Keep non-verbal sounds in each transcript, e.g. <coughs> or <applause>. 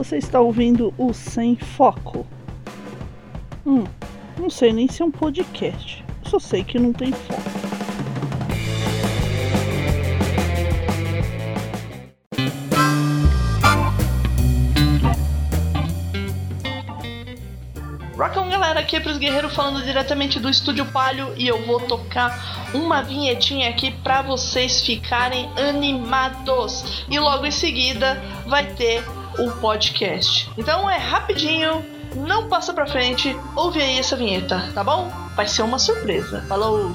Você está ouvindo o Sem Foco. Hum, não sei nem se é um podcast. Só sei que não tem foco. Rockão galera, aqui é pros guerreiros falando diretamente do Estúdio Palio e eu vou tocar uma vinhetinha aqui para vocês ficarem animados. E logo em seguida vai ter o podcast. Então é rapidinho, não passa pra frente, ouve aí essa vinheta, tá bom? Vai ser uma surpresa. Falou!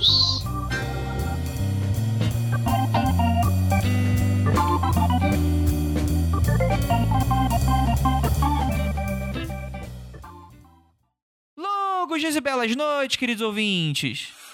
Longos dias e belas noites, queridos ouvintes.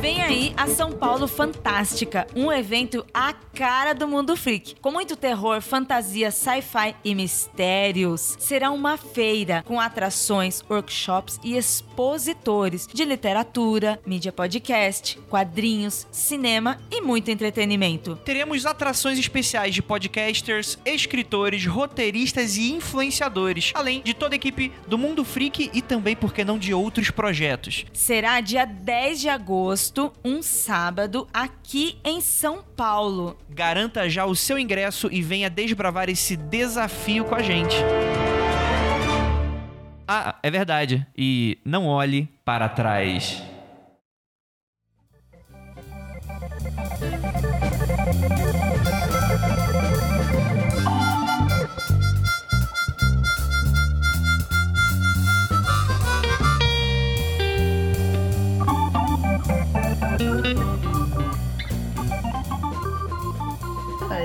Vem aí a São Paulo Fantástica, um evento à cara do mundo freak, com muito terror, fantasia, sci-fi e mistérios. Será uma feira com atrações, workshops e expositores de literatura, mídia podcast, quadrinhos, cinema e muito entretenimento. Teremos atrações especiais de podcasters, escritores, roteiristas e influenciadores, além de toda a equipe do Mundo Freak e também, por que não, de outros projetos. Será dia 10 de agosto um sábado, aqui em São Paulo. Garanta já o seu ingresso e venha desbravar esse desafio com a gente. Ah, é verdade. E não olhe para trás.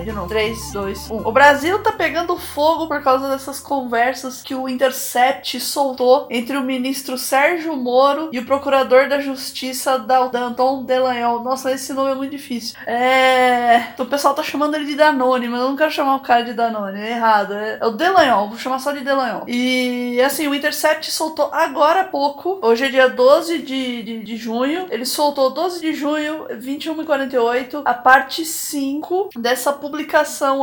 De novo. 3, 2, 1. O Brasil tá pegando fogo por causa dessas conversas que o Intercept soltou entre o ministro Sérgio Moro e o procurador da Justiça Danton Delanhol. Nossa, esse nome é muito difícil. É. O pessoal tá chamando ele de Danone, mas eu não quero chamar o cara de Danone. É errado. É, é o Delanhol. Vou chamar só de Delanhol. E assim, o Intercept soltou agora há pouco. Hoje é dia 12 de, de, de junho. Ele soltou 12 de junho, 21 e 48, a parte 5 dessa publicação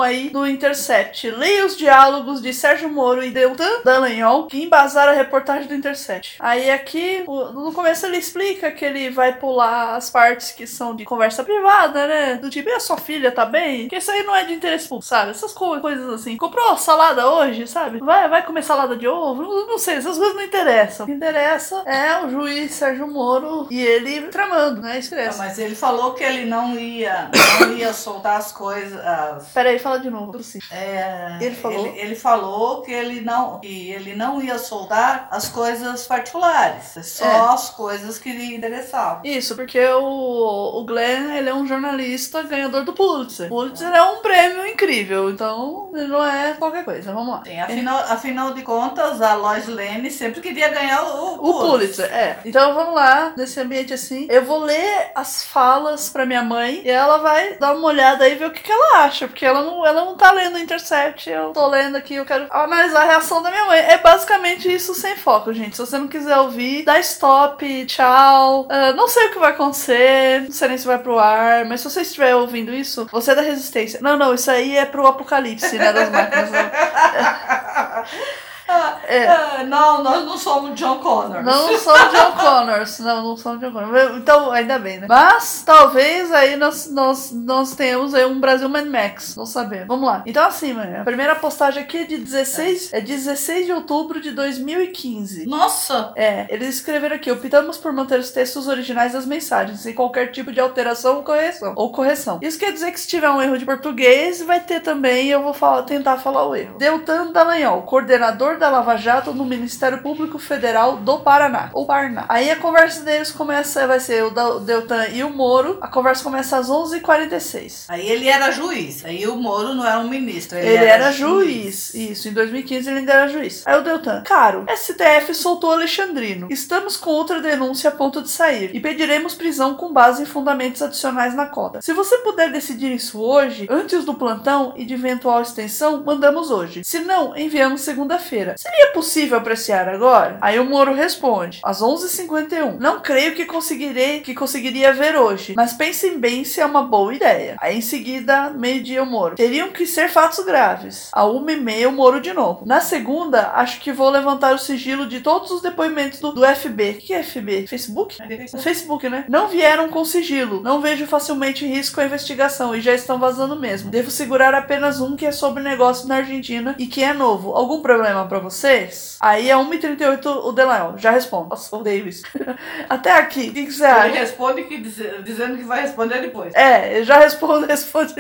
aí do Intercept. Leia os diálogos de Sérgio Moro e Deltan Dallagnol que embasaram a reportagem do Intercept. Aí aqui, no começo ele explica que ele vai pular as partes que são de conversa privada, né? Do tipo, e a sua filha tá bem? Que isso aí não é de interesse público, sabe? Essas co coisas assim. Comprou salada hoje, sabe? Vai, vai comer salada de ovo? Não, não sei, essas coisas não interessam. O que interessa é o juiz Sérgio Moro e ele tramando, né? Escreve. Mas ele falou que ele não ia, não ia soltar as coisas. As... Peraí, fala de novo. É, Ele falou? Ele, ele falou que ele não, que ele não ia soltar as coisas particulares, só É. as coisas que lhe interessavam. Isso, porque o, o Glenn, ele é um jornalista ganhador do Pulitzer. Pulitzer é um prêmio incrível, então ele não é qualquer coisa. Vamos lá. Sim, afinal, afinal de contas, a Lois Lane sempre queria ganhar o, O Pulitzer, é. Então vamos lá, nesse ambiente assim. Eu vou ler as falas pra minha mãe e ela vai dar uma olhada aí e ver o que, que ela acha. Porque ela não, ela não tá lendo Intercept, eu tô lendo aqui, eu quero analisar a reação da minha mãe. É basicamente isso sem foco, gente. Se você não quiser ouvir, dá stop, tchau. Ah, não sei o que vai acontecer, não sei nem se vai pro ar, mas se você estiver ouvindo isso, você é da resistência. Não, não, isso aí é pro apocalipse, né? Das máquinas. <laughs> É. Ah, não, nós não somos John Connor. Não são John Connors. Não, não são John Connors. Então, ainda bem, né? Mas, talvez aí nós, nós, nós tenhamos aí um Brasil Mad Max. Não sabemos. Vamos lá. Então, assim, a primeira postagem aqui é de 16, é 16 de outubro de 2015. Nossa! É, eles escreveram aqui: optamos por manter os textos originais das mensagens, sem qualquer tipo de alteração ou correção. Ou correção. Isso quer dizer que se tiver um erro de português, vai ter também, eu vou falar- tentar falar o erro. Deltan Dallagnol, coordenador da Lava Jato no Ministério Público Federal do Paraná. Ou Paraná. Aí a conversa deles começa, vai ser o Deltan e o Moro. A conversa começa às 11h46. Aí ele era juiz. Aí o Moro não era um ministro. Ele, Ele era juiz. Isso, em 2015 ele ainda era juiz. Aí o Deltan, caro, STF soltou Alexandrino. Estamos com outra denúncia a ponto de sair e pediremos prisão com base em fundamentos adicionais na cota. Se você puder decidir isso hoje, antes do plantão e de eventual extensão, mandamos hoje. Se não, enviamos segunda-feira. Seria possível apreciar agora? Aí o Moro responde, às 11h51. Não creio que conseguirei, que conseguiria ver hoje, mas pensem bem se é uma boa ideia. Aí em seguida, meio-dia o Moro. Teriam que ser fatos graves. A 1h30 o Moro de novo. Na segunda, acho que vou levantar o sigilo de todos os depoimentos do, do FB. O que é FB? Facebook? O Facebook, né? Não vieram com sigilo. Não vejo facilmente risco à investigação e já estão vazando mesmo. Devo segurar apenas um que é sobre negócio na Argentina e que é novo. Algum problema pra vocês? Aí é 1h38 o Delael. Já respondo. Nossa, o Davis. <laughs> Até aqui. O que, que você Ele acha? responde que, diz- dizendo que vai responder depois. É, eu já respondo, <laughs> responde.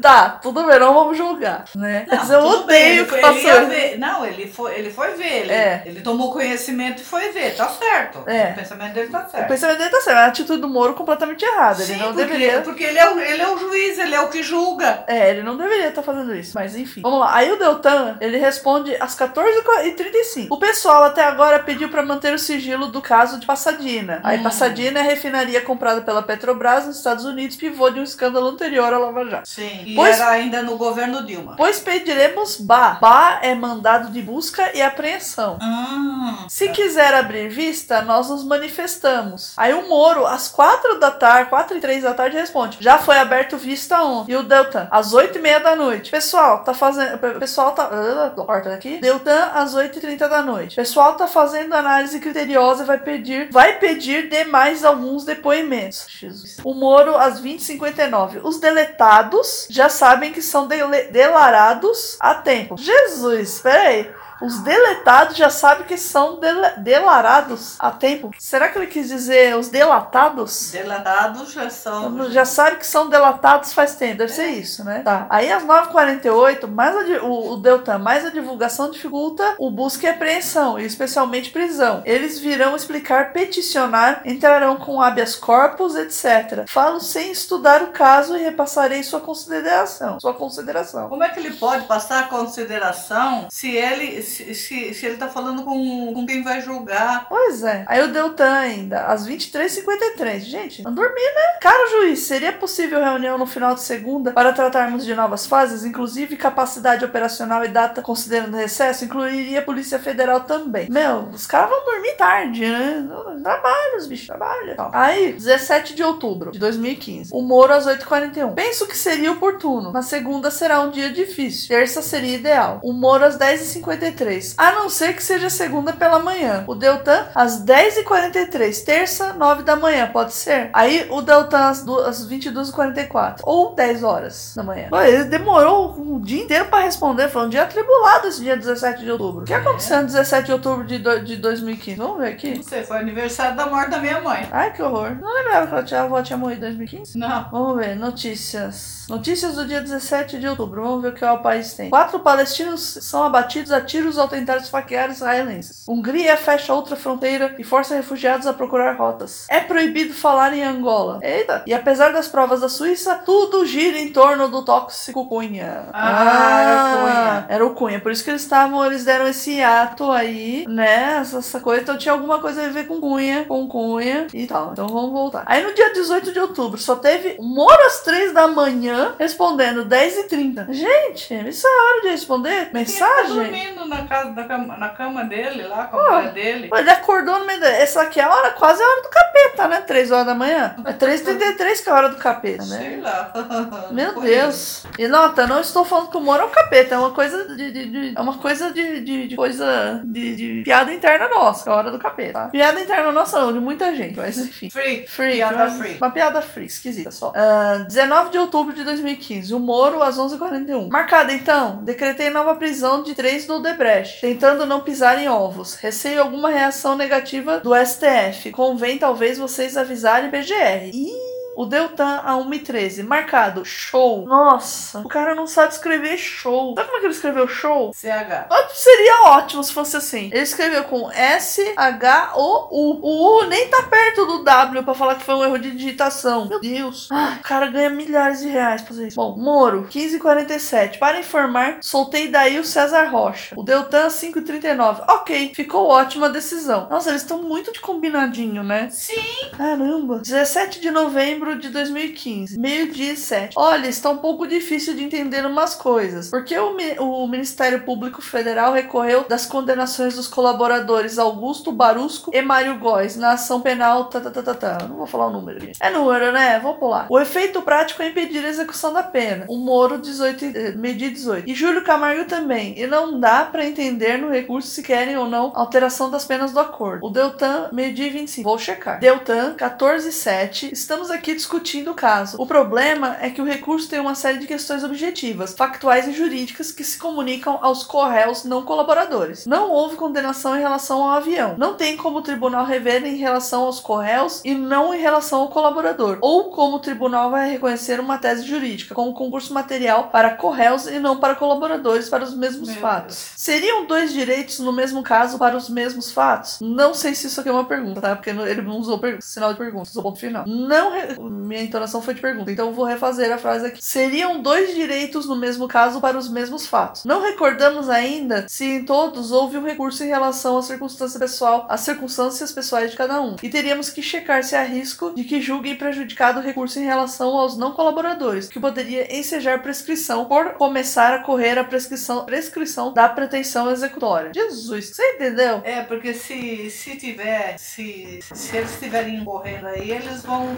Tá, tudo bem, não vamos julgar, né? Não, Mas eu odeio ele que ele isso. ver. Não, ele foi, ele foi ver. Ele, É. ele tomou conhecimento e foi ver. Tá certo. É. O pensamento dele tá O certo. pensamento dele tá certo, a atitude do Moro completamente errada. Ele Sim, não porque, deveria. porque ele, é o, ele é o juiz, ele é o que julga. É, ele não deveria estar fazendo isso, mas enfim. Vamos lá. Aí o Deltan, ele responde às 14h35. O pessoal até agora pediu pra manter o sigilo do caso de Passadina. Aí Hum. Passadina é a refinaria comprada pela Petrobras nos Estados Unidos, pivô de um escândalo anterior à Lava Jato. Sim. E Pois- era ainda no governo Dilma. Pois pediremos BA. BA é mandado de busca e apreensão. Ah, Se quiser abrir vista, nós nos manifestamos. Aí o Moro, às quatro da tarde, quatro e três da tarde, responde. Já foi aberto vista ontem. E o Deltan, às oito e meia da noite. Pessoal, tá fazendo... Pessoal tá... Ah, corta daqui. Deltan, às oito e trinta da noite. Pessoal tá fazendo análise criteriosa e vai pedir... Vai pedir demais alguns depoimentos. Jesus. O Moro, às 20h59. Os deletados já sabem que são dele- delarados a tempo. Jesus, peraí. Os deletados já sabem que são dele- delarados a tempo. Será que ele quis dizer os delatados? delatados já são. Já sabe que são delatados faz tempo, deve ser isso, né? Tá. Aí às 9h48, mais a o, o Deltan, mais a divulgação dificulta o busca e apreensão, e especialmente prisão. Eles virão explicar, peticionar, entrarão com habeas corpus, etc. Falo sem estudar o caso e repassarei sua consideração. Sua consideração. Como é que ele pode passar a consideração se ele se, se, ele tá falando com, com quem vai julgar? Pois é. Aí o Deltan ainda, às 23h53. Gente, não dormi, né? Caro juiz, seria possível reunião no final de segunda para tratarmos de novas fases, inclusive capacidade operacional e data considerando recesso? Incluiria a Polícia Federal também. Meu, os caras vão dormir tarde, né? Trabalha, os bichos trabalham. Aí, 17 de outubro de 2015. O Moro às 8h41. Penso que seria oportuno. Na segunda será um dia difícil. Terça seria ideal. O Moro às 10h53. A não ser que seja segunda pela manhã. O Deltan às 10h43. Terça, 9 da manhã. Pode ser? Aí o Deltan às, às 22h44. Ou 10 horas da manhã. Pô, ele demorou o dia inteiro pra responder. Foi um dia atribulado esse dia 17 de outubro. O que aconteceu no 17 de outubro de, do- de 2015? Vamos ver aqui. Não sei, foi aniversário da morte da minha mãe. Ai, que horror. Não lembrava que ela tinha, a avó tinha morrido em 2015? Não. Vamos ver, notícias. Notícias do dia 17 de outubro. Vamos ver o que o país tem. Quatro palestinos são abatidos a tiros ao tentar esfaquear israelenses. Hungria fecha outra fronteira e força refugiados a procurar rotas. É proibido falar em Angola. Eita! E apesar das provas da Suíça, tudo gira em torno do tóxico Cunha. Ah, era o Cunha. Era o Cunha. Por isso que eles estavam, eles deram esse ato aí, né? Essa, essa coisa. Então tinha alguma coisa a ver com Cunha, com Cunha e tal. Então vamos voltar. Aí no dia 18 de outubro só teve Moro às 3 da manhã respondendo 10 e 30 Gente, isso é hora de responder? Tá Mensagem? dormindo na, casa, da cama, na cama dele, lá com a mulher dele. Ele acordou no meio da... Essa aqui é a hora, quase a hora do capeta, né? 3 horas da manhã. É 3h33 que é a hora do capeta, né? Sei lá. <laughs> Meu Foi Deus. E nota, não estou falando que o Moro é um capeta, é uma coisa de. de- de- é uma coisa de, de, de coisa de, piada interna nossa, que é a hora do capeta. Tá? Piada interna nossa não, de muita gente, mas enfim. Free. Free, Piada uma, free. uma piada free, esquisita só. Ah, 19 de outubro de 2015, o Moro às 11h41. Marcado então, decretei nova prisão de três do Odebrecht, tentando não pisar em ovos. Receio alguma reação negativa do STF. Convém talvez vocês avisarem PGR. Ih! O Deltan a 1h13. Marcado. Show. Nossa. O cara não sabe escrever show. Sabe como é que ele escreveu show? CH. Seria ótimo se fosse assim. Ele escreveu com S-H-O-U. O U nem tá perto do W pra falar que foi um erro de digitação. Meu Deus. Ah, o cara ganha milhares de reais pra fazer isso. Bom, Moro, 1547. Para informar, soltei daí o César Rocha. O Deltan, 539. Ok, ficou ótima a decisão. Nossa, eles estão muito de combinadinho, né? Sim. Caramba. 17 de novembro de 2015, meio-dia e sete. Olha, está um pouco difícil de entender umas coisas. Porque o, o Ministério Público Federal recorreu das condenações dos colaboradores Augusto Barusco e Mário Góes na ação penal. Tá, tá, tá, tá, tá. Não vou falar o número aqui. É número, né? Vou pular. O efeito prático é impedir a execução da pena. O Moro, 18, e- eh, meio-dia e 18. E Júlio Camargo também. E não dá pra entender no recurso se querem ou não alteração das penas do acordo. O Deltan, meio-dia e 25. Vou checar. Deltan, 14 e 7. Estamos aqui discutindo o caso. O problema é que o recurso tem uma série de questões objetivas, factuais e jurídicas que se comunicam aos corréus não colaboradores. Não houve condenação em relação ao avião. Não tem como o tribunal rever em relação aos corréus e não em relação ao colaborador. Ou como o tribunal vai reconhecer uma tese jurídica, como concurso material para corréus e não para colaboradores para os mesmos Meu fatos. Deus. Seriam dois direitos no mesmo caso para os mesmos fatos? Não sei se isso aqui é uma pergunta, tá? Porque ele não usou sinal de pergunta, usou ponto final. Não. Minha entonação foi de pergunta, então eu vou refazer a frase aqui. Seriam dois direitos no mesmo caso para os mesmos fatos. Não recordamos ainda se em todos houve um recurso em relação à circunstância pessoal, às circunstâncias pessoais de cada um. E teríamos que checar se há risco de que julguem prejudicado o recurso em relação aos não colaboradores, que poderia ensejar prescrição por começar a correr a prescrição, prescrição da pretensão executória. Jesus, você entendeu? É, porque se, se tiver, se, se eles estiverem correndo aí, eles vão.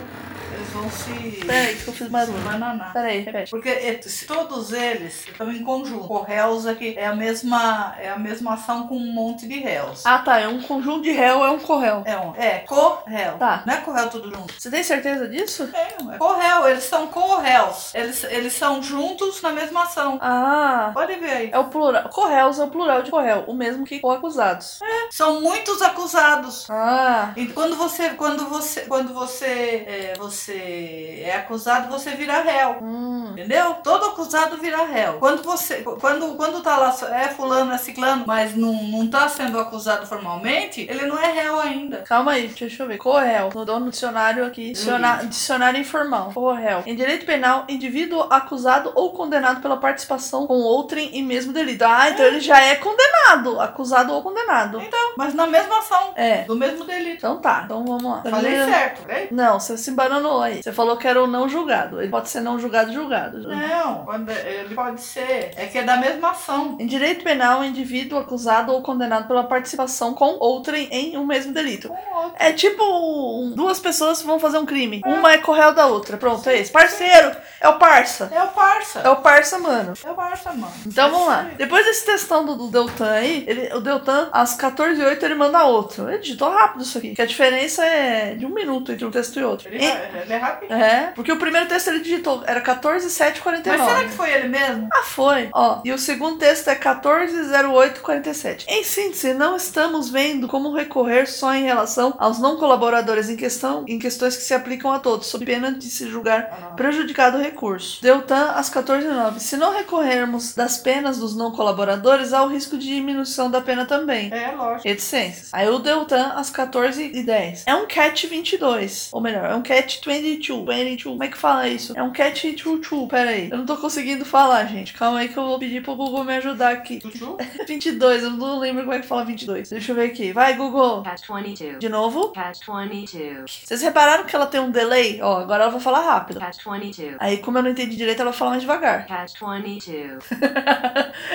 Eles vão se. Peraí, que eu fiz bananar. Peraí, repete. Porque é, se todos eles estão em conjunto. O réus aqui é a mesma, é a mesma ação com um monte de réus. Ah, tá. É um conjunto de réu, é um corréu. É, um, é co-réu. Tá. Não é co-réu tudo junto. Você tem certeza disso? É, é co-réu. Eles são co-réus. Eles, eles são juntos na mesma ação. Ah. Pode ver aí. É o plural. Corréus é o plural de corréu, o mesmo que co-acusados. São muitos acusados. Ah. E quando você, quando você, quando você, é, você é acusado, você vira réu. Hum. Entendeu? Todo acusado vira réu. Quando você, quando, quando tá lá, é fulano, é ciclano, mas não, não tá sendo acusado formalmente, ele não é réu ainda. Calma aí, deixa eu ver. Corréu. Mudou no dicionário aqui. Diciona- Dicionário informal. Corréu. Em direito penal, indivíduo acusado ou condenado pela participação com outrem em mesmo delito. Ah, então ele já é condenado. Acusado ou condenado. Então, mas na mesma ação, É. do mesmo delito. Então tá. Então vamos lá. Falei certo, né? Não, você se aí. Você falou que era o não julgado. Ele pode ser não julgado julgado. Não, quando ele pode ser. É que é da mesma ação. Em direito penal, indivíduo acusado ou condenado pela participação com outrem em um mesmo delito. É tipo um- duas pessoas que vão fazer um crime. Uma é correio da outra. Pronto, é esse. Parceiro. É o parça. É o parça. É o parça, mano. É o parça, mano. Então vamos lá. Depois desse textão do, do Deltan aí, ele, o Deltan, às 14h08, ele manda outro. Ele digitou rápido isso aqui. Que a diferença é de um minuto entre um texto e outro. Ele, ele é rápido. é, porque o primeiro texto ele digitou, era 14,749. Mas será que foi ele mesmo? Ah, foi. Ó, e o segundo texto é 140847. Em síntese, não estamos vendo como recorrer só em relação aos não colaboradores em questão, em questões que se aplicam a todos, sob pena de se julgar prejudicado o recurso. Deltan às 14h09. Se não recorrermos das penas dos não colaboradores, há o risco de diminuição da pena também. É, lógico. Reticências. Aí o Deltan às 14h10. É um cat 22. Ou melhor, é um cat 22. 22. Como é que fala isso? É um cat 22. Pera aí. Eu não tô conseguindo falar, gente. Calma aí que eu vou pedir pro Google me ajudar aqui. Chuchu? <laughs> 22. Eu não lembro como é que fala 22. Deixa eu ver aqui. Vai, Google. Catch 22. De novo. Catch 22. Vocês repararam que ela tem um delay? Ó, agora ela vai falar rápido. Catch 22. Aí, como eu não entendi direito, ela vai falar mais devagar. Catch <laughs> 22.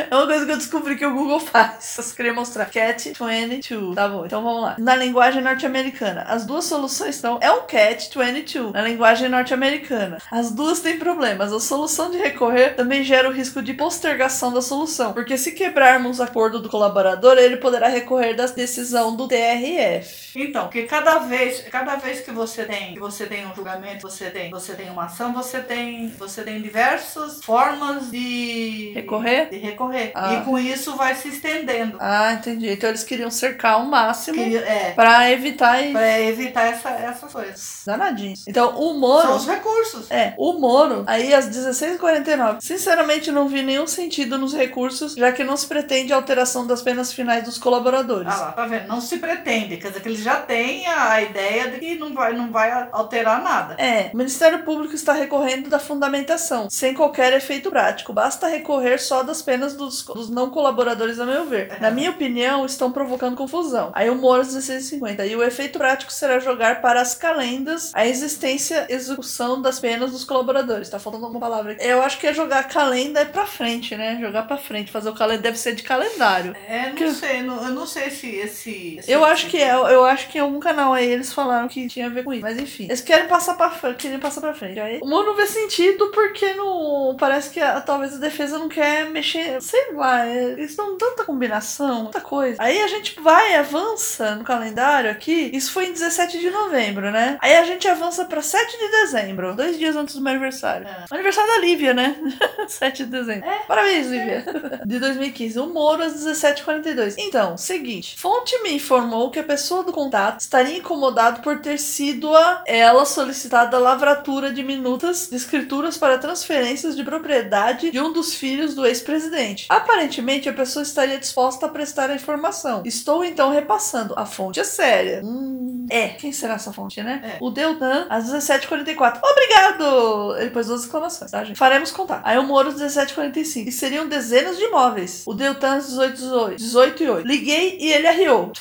É uma coisa que eu descobri que o Google faz. Eu só queria mostrar. Cat 22. Tá bom, então vamos lá. Na linguagem norte-americana, as duas soluções estão. É um Cat 22 na linguagem norte-americana. As duas têm problemas. A solução de recorrer também gera o risco de postergação da solução. Porque se quebrarmos o acordo do colaborador, ele poderá recorrer da decisão do TRF. Então, que cada vez, cada vez que você tem, que você tem um julgamento, você tem, você tem uma ação, você tem, você tem diversas formas de Recorrer? De recorrer. Ah. E com isso vai se estendendo. Ah, entendi. Então eles queriam cercar ao máximo Que- é, pra evitar. para evitar essa, essas coisas. Danadinho. Então o Moro. São os recursos. É, o Moro, aí às 16h49. Sinceramente, não vi nenhum sentido nos recursos, já que não se pretende alteração das penas finais dos colaboradores. Ah lá, tá vendo? Não se pretende. Quer dizer que ele já tem a, ideia de que não vai, não vai alterar nada. É, o Ministério Público está recorrendo da fundamentação, sem qualquer efeito prático. Basta recorrer só das penas dos, dos não colaboradores, a meu ver. Na minha opinião, estão provocando confusão. Aí o Moro às 16h50. E o efeito prático será jogar para as calendas a existência assistência execução das penas dos colaboradores. Tá faltando alguma palavra aqui. Eu acho que é jogar calenda pra frente, né? Jogar pra frente. Fazer o calendário deve ser de calendário. É, não Que- sei, não- eu não sei se esse. esse Eu acho que é, eu acho que em algum canal aí eles falaram que tinha a ver com isso. Mas enfim, eles querem passar pra frente, querem passar pra frente. Aí, o humor não vê sentido porque não. Parece que a- talvez a defesa não quer mexer. Sei lá, é- eles dão tanta combinação, tanta coisa. Aí a gente vai, avança no calendário aqui. Isso foi em 17 de novembro, né? Aí a gente avança pra 7 de dezembro, dois dias antes do meu aniversário. É. Aniversário da Lívia, né? <laughs> 7 de dezembro. Parabéns, Lívia. <laughs> De 2015. O Moro às 17h42. Então, seguinte. Fonte me informou que a pessoa do contato estaria incomodado por ter sido a ela solicitada a lavratura de minutas de escrituras para transferências de propriedade de um dos filhos do ex-presidente. Aparentemente, a pessoa estaria disposta a prestar a informação. Estou então repassando. A fonte é séria. Hum, é. Quem será essa fonte, né? É. O Deltan, às 17h44. Obrigado! Ele pôs duas exclamações, tá, gente? Faremos contar. Aí o Moro, às 17h45. E seriam dezenas de imóveis. O Deltan, às 18h18. 18 e 8. Liguei e ele arriou.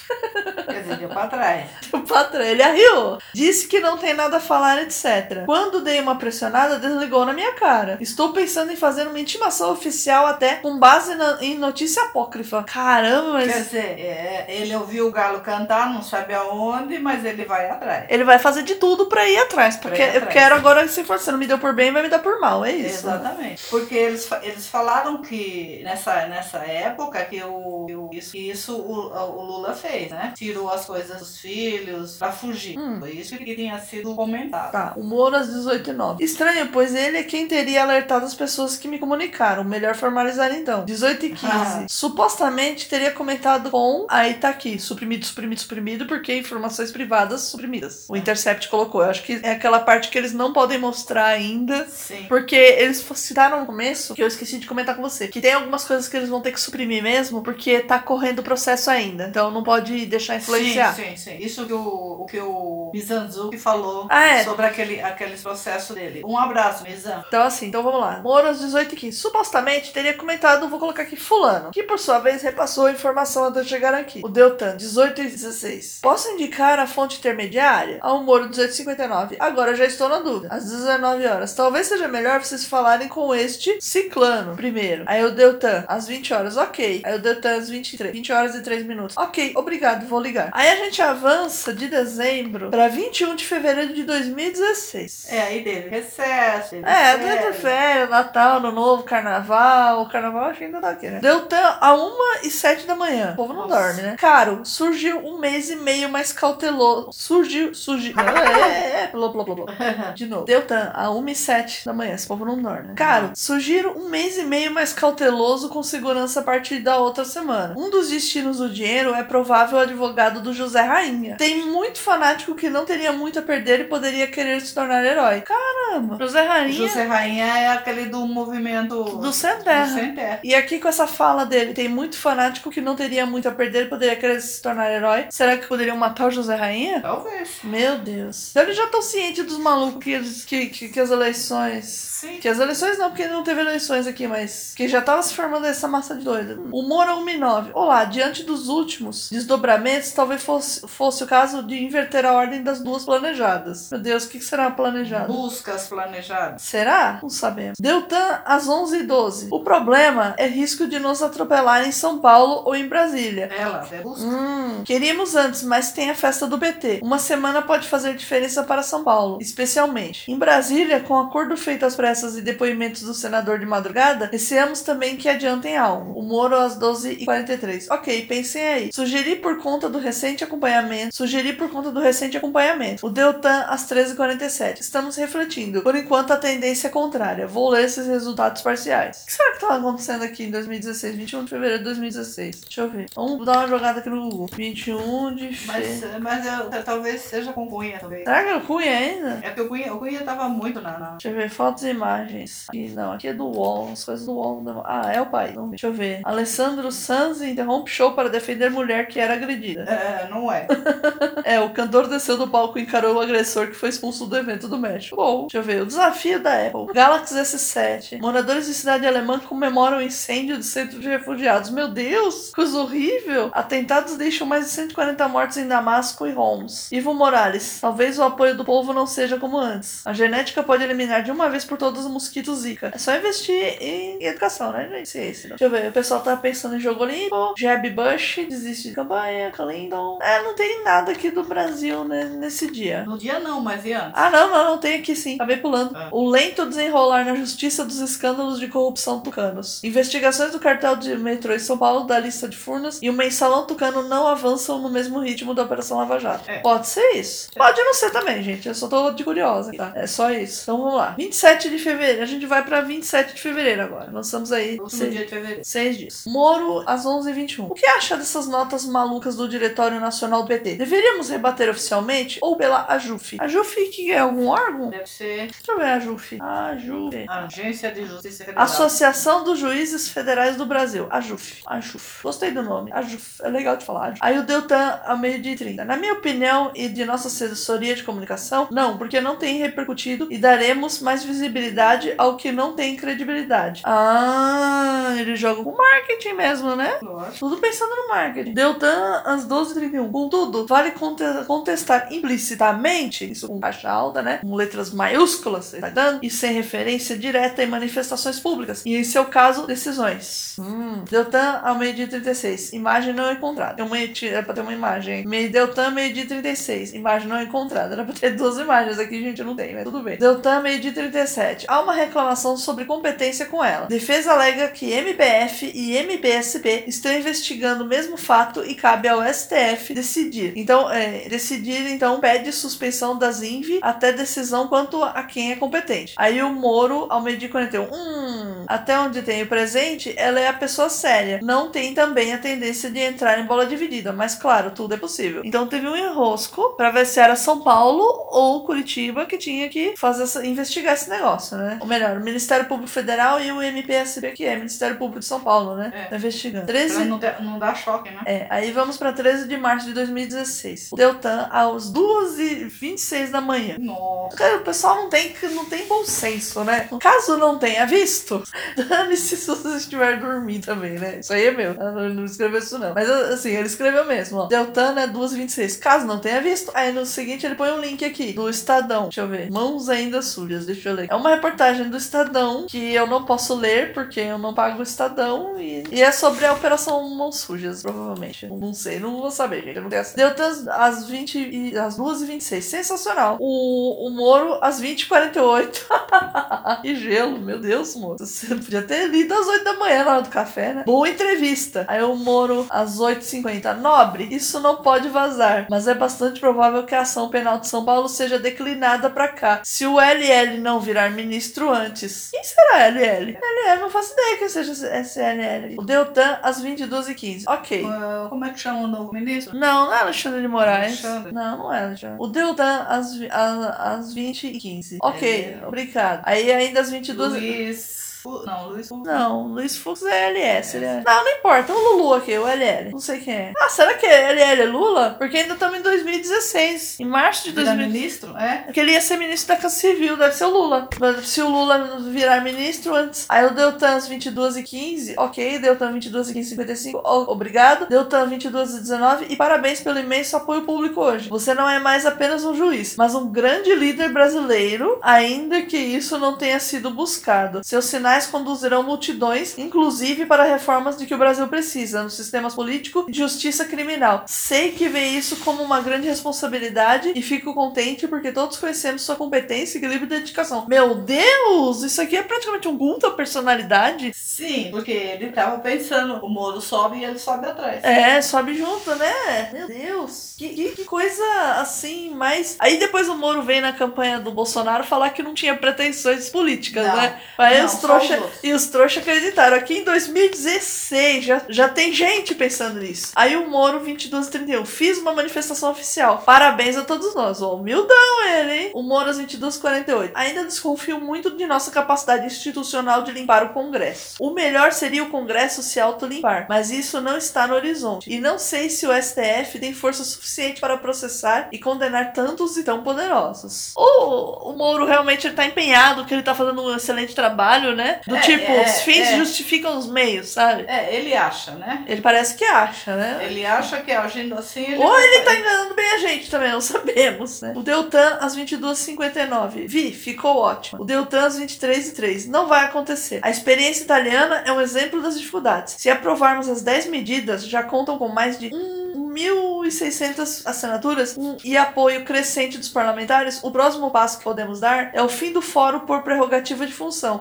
Quer dizer, deu pra trás. <laughs> O patrão, ele arriou. Disse que não tem nada a falar, etc. Quando dei uma pressionada, desligou na minha cara. Estou pensando em fazer uma intimação oficial até com base na- em notícia apócrifa. Caramba, Quer mas... dizer, é, ele ouviu o galo cantar, não sabe aonde, mas ele vai atrás. Ele vai fazer de tudo pra ir atrás. Porque eu atrás. quero agora, se for, você não me deu por bem, vai me dar por mal. É isso. Exatamente. Porque eles, eles falaram que nessa, nessa época que, o, que o- isso, que isso o, o Lula fez, né? Tirou as coisas dos filhos pra fugir. Hum. Foi isso que tinha sido comentado. Tá, o Moro às 18 e 9. Estranho, pois ele é quem teria alertado as pessoas que me comunicaram. Melhor formalizar então. 18 e 15. Ah. Supostamente teria comentado com. Aí tá aqui. Suprimido, suprimido, suprimido, porque informações privadas suprimidas. O Intercept colocou. Eu acho que que é aquela parte que eles não podem mostrar ainda. Sim. Porque eles citaram no começo, que eu esqueci de comentar com você, que tem algumas coisas que eles vão ter que suprimir mesmo, porque tá correndo o processo ainda. Então não pode deixar influenciar. Sim, sim, sim. Isso que o, o que o Mizanzuki falou ah, é. sobre aquele, aquele processo dele. Um abraço, Mizan. Então assim, então vamos lá. Moro às 18 h Supostamente teria comentado, vou colocar aqui fulano, que por sua vez repassou a informação até chegar aqui. O Deltan, 18 e 16. Posso indicar a fonte intermediária? Ao Moro 1859. 19. Agora já estou na dúvida. Às 19 horas. Talvez seja melhor vocês falarem com este ciclano primeiro. Aí o Deltan, às 20 horas, ok. Aí o Deltan às 23, 20 horas e 3 minutos. Ok, obrigado, vou ligar. Aí a gente avança de dezembro pra 21 de fevereiro de 2016. É, aí dele. Recesso. Teve é, dentro férias, Natal, Ano Novo, Carnaval. O Carnaval acho que ainda tá aqui, né? Deltan a 1 e 7 da manhã. O povo não Nossa. dorme, né? Caro, surgiu um mês e meio mais cauteloso. Surgiu, surgiu. <laughs> é, é, é. Blá, blá, blá, blá. <laughs> De novo. Deltan a 1 e 7 da manhã. Esse povo não dorme, né? Caro, surgiram um mês e meio mais cauteloso com segurança a partir da outra semana. Um dos destinos do dinheiro é provável advogado do José Rainha. Tem muito fanático que não teria muito a perder e poderia querer se tornar herói. Caramba, José Rainha. José Rainha é aquele do movimento Do Sem Terra. do Sem Terra. E aqui com essa fala dele, tem muito fanático que não teria muito a perder e poderia querer se tornar herói. Será que poderiam matar o José Rainha? Talvez. Meu Deus. Então eles já estão cientes dos malucos que, eles- que, que, que as eleições. Sim. Que as eleições não, porque não teve eleições aqui, mas que já tava se formando essa massa de doida. O Moro 109. Olá, diante dos últimos desdobramentos, talvez fosse, fosse o caso de inverter a ordem das duas planejadas. Meu Deus, o que, que será planejado? Buscas planejadas. Será? Não sabemos. Deltan às 11h12. O problema é risco de nos atropelar em São Paulo ou em Brasília. Ela é busca. Hum, queríamos antes, mas tem a festa do PT. Uma semana pode fazer diferença para São Paulo, especialmente. Em Brasília, com acordo feito às pressas e depoimentos do senador de madrugada, receamos também que adiantem algo. O Moro às 12h43. Ok, pensem aí. Sugeri por conta do recente acompanhamento. Sugeri por conta do recente acompanhamento. O Deltan às 13h47. Estamos refletindo. Por enquanto, a tendência é contrária. Vou ler esses resultados parciais. O que será que estava acontecendo aqui em 2016? 21 de fevereiro de 2016. Deixa eu ver. Vamos dar uma jogada aqui no Google. 21 de Mas, fevereiro. mas eu, talvez seja com Cunha também. Será que é o Cunha ainda? É porque o Cunha, o Cunha tava muito na. na- Deixa eu ver, fotos e imagens. Aqui, não, aqui é do UOL, as coisas do UOL. Não. Ah, é o pai. Não, deixa eu ver. Alessandro Sanz interrompe show para defender mulher que era agredida. É, não é. <laughs> É, o cantor desceu do palco e encarou o agressor que foi expulso do evento do México. Bom, deixa eu ver. O desafio da Apple. Galaxy S7. Moradores de cidade alemã comemoram o incêndio de centro de refugiados. Meu Deus, coisa horrível. Atentados deixam mais de 140 mortos em Damasco e Holmes. Ivo Morales. Talvez o apoio do povo não seja como antes. A genética pode eliminar de uma vez por todas os mosquitos Zika. É só investir em educação, né, gente? Ciência. Deixa eu ver. O pessoal tá pensando em jogo limpo. Jeb Bush desiste de campanha. Clinton. É, não tem nada aqui do Brasil né, nesse dia. No dia não, mas e antes? Ah, não, não, não tem aqui sim. Acabei pulando. Ah. O lento desenrolar na justiça dos escândalos de corrupção tucanos. Investigações do cartel de metrô em São Paulo da lista de Furnas e o mensalão tucano não avançam no mesmo ritmo da Operação Lava Jato. É. Pode ser isso. Pode não ser também, gente. Eu só tô de curiosa, tá? É só isso. Então vamos lá. 27 de fevereiro. A gente vai pra 27 de fevereiro agora. Lançamos aí. Último seis- dia de fevereiro. Seis dias. Moro às 11h21. O que acha dessas notas malucas do Diretório Nacional do PT? Deveríamos rebater oficialmente ou pela AJUF? AJUF que é algum órgão? Deve ser Deixa eu ver a AJUF. AJUF. Agência de Justiça Federal. Associação dos Juízes Federais do Brasil. AJUF. AJUF. Gostei do nome. AJUF. É legal de falar. Aí o Deltan ao meio-dia e 30. Na minha opinião e de nossa assessoria de comunicação, não, porque não tem repercutido e daremos mais visibilidade ao que não tem credibilidade. Ah, ele joga com marketing mesmo, né? Lógico. Tudo pensando no marketing. Deltan às 12h31. Contudo, vale conte- contestar implicitamente, isso com caixa alta, né? Com letras maiúsculas, tá dando? E sem referência direta em manifestações públicas. E em seu caso, decisões. Hum. Deltan ao meio-dia e 36. Imagem não encontrada. Era pra ter uma imagem. Meio Deltan, meio-dia e 36. Imagem não encontrada. Era pra ter duas imagens aqui, gente. Não tem, mas tudo bem. Deltan, meio-dia e 37. Há uma reclamação sobre competência com ela. Defesa alega que MPF e MPSP estão investigando o mesmo fato e cabe ao STF decidir. Então, é, decidir, então, pede suspensão das INVI até decisão quanto a quem é competente. Aí o Moro, ao meio-dia e 41. Hum, até onde tem o presente, ela é a pessoa séria. Não tem também a tendência de entrar em bola dividida, mas claro, tudo é possível. Então teve um enrosco pra ver se era São Paulo ou Curitiba que tinha que fazer essa, investigar esse negócio, né? Ou melhor, o Ministério Público Federal e o MPSB, que é Ministério Público de São Paulo, né? É. Tá investigando. Pra 13 não, ter- não dar choque, né? é, aí vamos pra 13 de março de 2016. O Deltan, às 2h26 da manhã. Nossa. Cara, o pessoal não tem, não tem bom senso, né? Caso não tenha visto, <laughs> dane-se se você estiver dormindo também, né? Isso aí é meu. Ela não não escreveu isso, não. Mas assim, ele escreveu mesmo, ó. Deltan é 2h26. Caso não tenha visto, aí no seguinte ele põe um link aqui do Estadão. Deixa eu ver. Mãos ainda sujas, deixa eu ler. É uma reportagem do Estadão que eu não posso ler porque eu não pago o Estadão e, e é sobre a Operação Mãos Sujas, provavelmente. Não sei, não vou saber, gente. Não essa. Deltan às 20 e às 2h26. Sensacional. O, o Moro às 20h48. que <laughs> gelo, meu Deus, Moro. Você podia ter lido às 8 da manhã na hora do café, né? Boa entrevista. Aí o Moro às 8h50. Nobre, isso não pode vazar, mas é bastante provável que a ação penal de São Paulo seja declinada pra cá. Se o LL não virar ministro antes. Quem será LL? LL, não faço ideia que seja SLL. O Deltan às 22h15. Ok. Ah, como é que chama o novo ministro? Não, não é Alexandre de Moraes. Alexandre. Não, não é Alexandre. O Deltan às, às 20 e 15. Ok, É. obrigado. Aí ainda às 22 Luiz. Não, Luiz. Fu- Não, Luiz Fux é LS. Ele é... Não, não importa. O Lulu aqui, o LL. Não sei quem é. Ah, será que é LL é Lula? Porque ainda estamos em 2016. Em março de Virar 2016. ministro? É. Porque ele ia ser ministro da Casa Civil, deve ser o Lula. Mas Se o Lula virar ministro antes. Aí o Deltan às 22 e 15 ok. Deltan 22 e 15 55 ó, obrigado. Deltan 22 e 19 e parabéns pelo imenso apoio público hoje. Você não é mais apenas um juiz, mas um grande líder brasileiro, ainda que isso não tenha sido buscado. Seus sinais conduzirão multidões, inclusive para reformas de que o Brasil precisa, nos sistemas político e justiça criminal. Sei que vê isso como uma grande responsabilidade e fico contente porque todos conhecemos sua competência, equilíbrio e dedicação. Meu Deus, isso aqui é praticamente um culto à personalidade. Sim, porque ele tava pensando, o Moro sobe e ele sobe atrás. É, sobe junto, né? Meu Deus. Que, que- que coisa assim, mais. Aí depois o Moro vem na campanha do Bolsonaro falar que não tinha pretensões políticas, Não. né? Aí Não, os só trouxa. E os trouxa acreditaram. Aqui em 2016 já, já tem gente pensando nisso. Aí o Moro 2231. Fiz uma manifestação oficial. Parabéns a todos nós. Ó, humildão ele, hein? O Moro às 2248. Ainda desconfio muito de nossa capacidade institucional de limpar o Congresso. O melhor seria o Congresso se autolimpar, mas isso não está no horizonte. E não sei se o STF tem força suficiente para processar e condenar tantos e tão poderosos. O, o Moro realmente está empenhado, que ele está fazendo um excelente trabalho, né? Né? Do É, tipo, é, os fins é. justificam os meios, sabe? É, ele acha, né? Ele parece que acha, né? Ele acha que agindo assim. Ele Ou ele tá enganando bem a gente também, não sabemos, né? O Deltan às 22h59. Vi, ficou ótimo. O Deltan às 23h03. Não vai acontecer. A experiência italiana é um exemplo das dificuldades. Se aprovarmos as 10 medidas, já contam com mais de 1.600 assinaturas e apoio crescente dos parlamentares, o próximo passo que podemos dar é o fim do fórum por prerrogativa de função,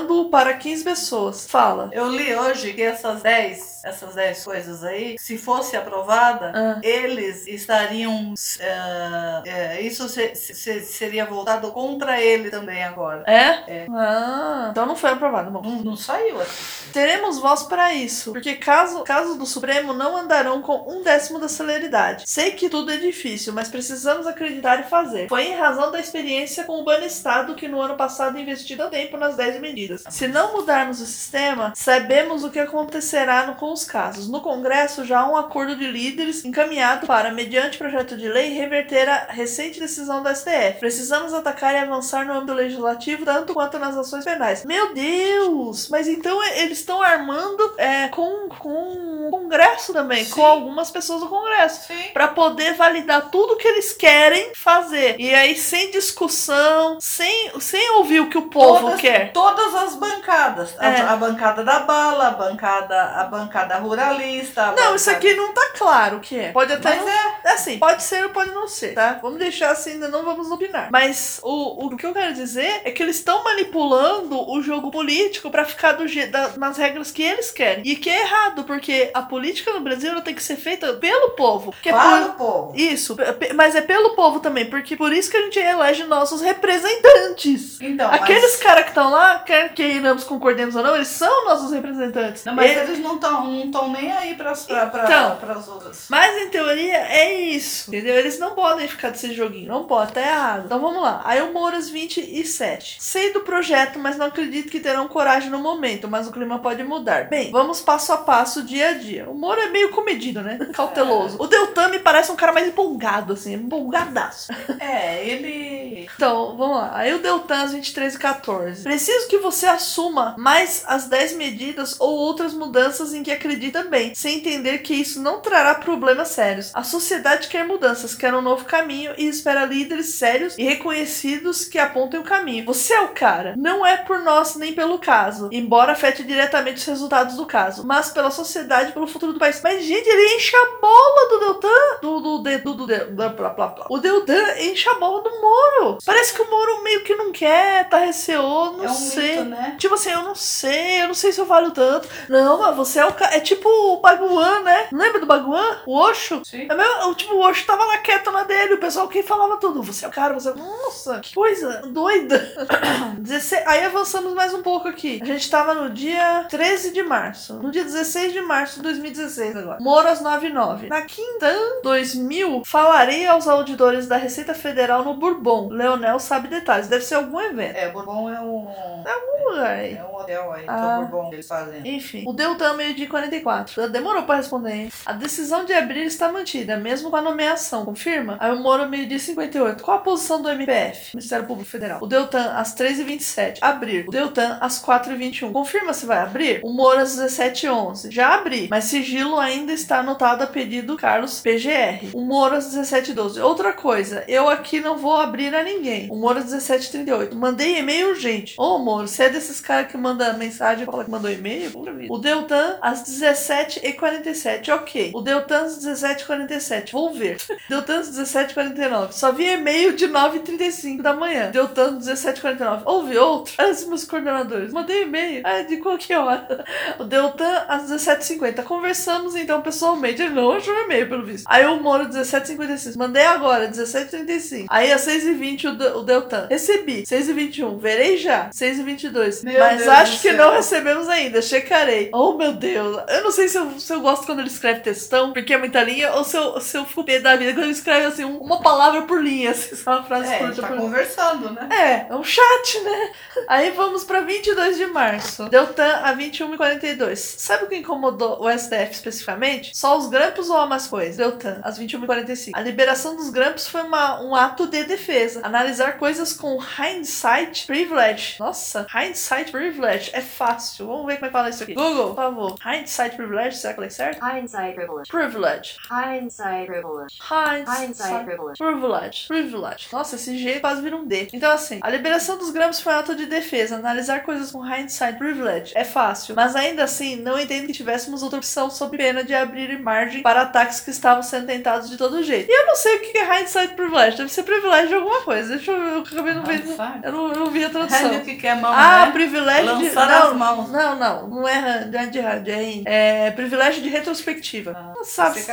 reservando-o para 15 pessoas. Fala. Eu li hoje que essas 10, essas 10 coisas aí, se fosse aprovada, Ah. eles estariam. eh, eh, isso se- se- seria voltado contra ele também agora. É? Ah, então não foi aprovado. Bom, Não, não saiu assim. Teremos voz para isso, porque caso, casos do Supremo não andarão com um décimo da celeridade. Sei que tudo é difícil, mas precisamos acreditar e fazer. Foi em razão da experiência com o Banestado que no ano passado investi tanto tempo nas 10 medidas. Se não mudarmos o sistema, sabemos o que acontecerá no- os casos. No Congresso já há um acordo de líderes encaminhado para, mediante projeto de lei, reverter a recente decisão da STF. Precisamos atacar e avançar no âmbito legislativo tanto quanto nas ações penais. Meu Deus! Mas então eles estão armando é, com, com o Congresso também, Sim. com algumas pessoas do Congresso. Pra poder validar tudo que eles querem fazer. E aí, sem discussão, sem, sem ouvir o que o povo Todas- quer. Todas as bancadas. A, É. a bancada da bala, a bancada, a bancada ruralista. a Não, bancada- isso aqui não tá claro o que é. Pode até Mas não é. Assim, pode ser ou pode não ser, tá? Vamos deixar assim, ainda não vamos opinar. Mas o, o que eu quero dizer é que eles estão manipulando o jogo político pra ficar do da- nas regras que eles querem. E que é errado, porque a política no Brasil ela tem que ser feita pelo povo. Que é Para por- o povo. Isso, pe- mas é pelo povo também, porque por isso que a gente elege nossos representantes. Então, Aqueles mas, caras que estão lá, quer queiramos, concordemos ou não, eles são nossos representantes. não, mas Eles- eles não estão não tão nem aí para Então. as outras. Mas em teoria é isso, entendeu? Eles não podem ficar desse joguinho, não pode, tá errado. Então vamos lá. Aí o Moras 27. Sei do projeto, mas não acredito que terão coragem no momento, mas o clima pode mudar. Bem, vamos passo a passo, dia a dia. O Moro é meio comedido, né? <laughs> Cauteloso. O Deltan me parece um cara mais empolgado, assim, empolgadaço. É, ele. Então, vamos lá. Aí o Deltan, às 23 e 14. Preciso que você assuma mais as 10 medidas ou outras mudanças em que acredita bem, sem entender que isso não trará problemas sérios. A sociedade quer mudanças, quer um novo caminho e espera líderes sérios e reconhecidos que apontem o caminho. Você é o cara. Não é por nós nem pelo caso, embora afete diretamente os resultados do caso, mas pela sociedade e pelo futuro do país. Mas, gente, ele enche a bola do Deltan. Do, do, do, do, do, do, blá, blá, blá, blá. O Deltan enche a bola do Moro. Parece que o Moro meio que não quer, tá receoso, não é um sei. mito, né? Tipo assim, eu não sei, eu não sei se eu valho tanto. Não, mas você é o cara. É tipo o Baguan, né? Lembra do Baguan? O Osho? Sim. É mesmo, o, tipo, o Osho tava lá quieto na dele, o pessoal que falava tudo. Você é o cara, você é. Nossa, que coisa doida. <coughs> 16, aí avançamos mais um pouco aqui. A gente tava no dia 13 de março. No dia 16 de março de 2016 agora. Moro às 99. Na quinta 2000, falarei aos auditores da Receita Federal no Bourbon. Leonel sabe detalhes. Deve ser algum evento. É, Bourbon é um. Uai. É um hotel aí, é Ah. o Bourbon que eles fazem. Enfim, o Deltan meio dia 44. Demorou pra responder, hein? A decisão de abrir está mantida, mesmo com a nomeação. Confirma? Aí o Moro meio dia 58. Qual a posição do MPF? Ministério Público Federal. O Deltan às 3h27. Abrir. O Deltan às 4h21. Confirma se vai abrir? O Moro às 17h11. Já abri, mas sigilo ainda está anotado a pedido do Carlos PGR. O Moro às 17h12. Outra coisa, eu aqui não vou abrir a ninguém. O Moro às 17h38. Mandei e-mail urgente. Ô, Moro, você é desses caras que manda mensagem e fala que mandou e-mail? O Deltan às 17h47. Ok. O Deltan às 17h47. Vou ver. Deltan às 17h49. Só vi e-mail de 9h35 da manhã. Deltan às 17h49. Houve outro? Antes meus coordenadores. Mandei e-mail. Ah, de qualquer hora. <laughs> O Deltan às 17h50. Conversamos então pessoalmente. Ele não achou e-mail, pelo visto. Aí o Moro 17h56. Mandei agora, 17h35. Aí às 6h20 o, De- o Deltan. Recebi. 6h21. Verei já. 6h22. Meu Mas Deus acho que céu. não recebemos ainda. Checarei. Oh, meu Deus. Eu não sei se eu, se eu gosto quando ele escreve textão, porque é muita linha, ou se eu, se eu fico pé da vida quando ele escreve assim, um- uma palavra por linha, assim, só uma frase É, curta tá por conversando, né? é, é um chat, né? Aí vamos pra 22 de março. Deltan a 21h42. Sabe o que incomodou o STF especificamente? Só os grampos ou mais coisas? Deltan, às 21h45. A liberação dos grampos foi uma- um ato de defesa. defesa. Analisar coisas com hindsight privilege. Nossa, hindsight privilege é fácil. Vamos ver como é que fala isso aqui. Google, por favor. Hindsight privilege, será que eu certo? Hindsight privilege. Privilege. Hindsight privilege. Hindsight Hindsight privilege. Privilege. Privilege. Nossa, esse G quase vira um D. Então, assim, a liberação dos gramas foi um ato de defesa. Analisar coisas com hindsight privilege é fácil. Mas ainda assim, não entendo que tivéssemos outra opção sob pena de abrir margem para ataques que estavam sendo tentados de todo jeito. E eu não sei o que é hindsight privilege. Deve ser privilégio de alguma coisa. Deixa eu ver. Eu acabei não vendo. Hindsight? Eu não, eu não vi a tradução. <laughs> Hand que quer mão, Ah, né? privilégio de. Lançar Não, as mãos. não, não. Não é hand, é de hand, é É privilégio de retrospectiva. Ah, Não sabe. As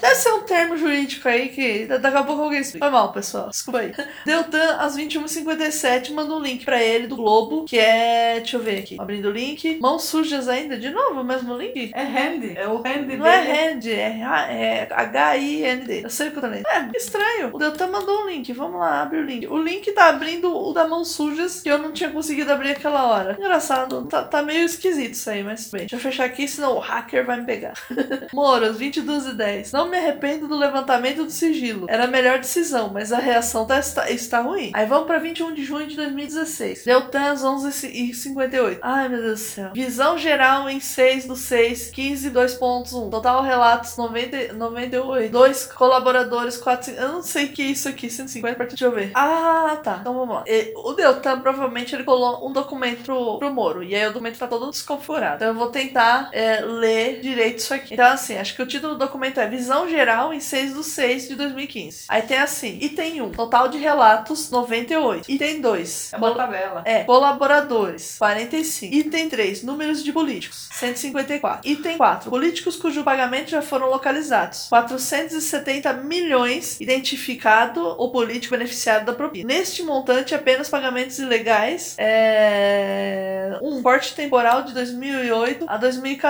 Deve ser um termo jurídico aí que da- daqui a pouco alguém explica. Foi mal, pessoal. Desculpa aí. <laughs> Deltan, às 21h57, mandou um link pra ele do Globo, que é. Deixa eu ver aqui. Abrindo o link. Mãos sujas ainda. De novo, o mesmo link? É hand, é o hand Não dele. é hand, é, H- é H-I-N-D. Eu sei o que eu tô lendo. É, estranho. O Deltan mandou um link. Vamos lá, abre o link. O link tá abrindo o da Mãos Sujas, que eu não tinha conseguido abrir aquela hora. Engraçado. Tá, tá meio esquisito isso aí, mas bem. Deixa eu fechar aqui, senão o hacker vai me pegar. <laughs> Moras, 22 e 10. Não me arrependo do levantamento do sigilo. Era a melhor decisão, mas a reação tá, está, está ruim. Aí vamos pra 21 de junho de 2016. Deltan às 11 e 58. Ai, meu Deus do céu. Visão geral em 6 do 6, 15, 2.1. Total relatos 90, 98. Dois colaboradores, 4, Eu não sei o que é isso aqui, 150 pra deixa eu ver. Ah, tá. Então vamos lá. E o Deltan provavelmente ele colou um documento pro, pro Moro. E aí o documento tá todo desconfigurado. Então eu vou tentar é, ler direito isso aqui. Então, assim, acho que o título do documento é Visão Geral em 6 do 6 de 2015. Aí tem assim, item 1, total de relatos 98. Item 2, É uma tabela. é, colaboradores, 45. Item 3, números de políticos, 154. Item 4, políticos cujo pagamento já foram localizados, 470 milhões identificado o político beneficiário da propina. Neste montante, apenas pagamentos ilegais, é... um corte temporal de 2008 a 2014.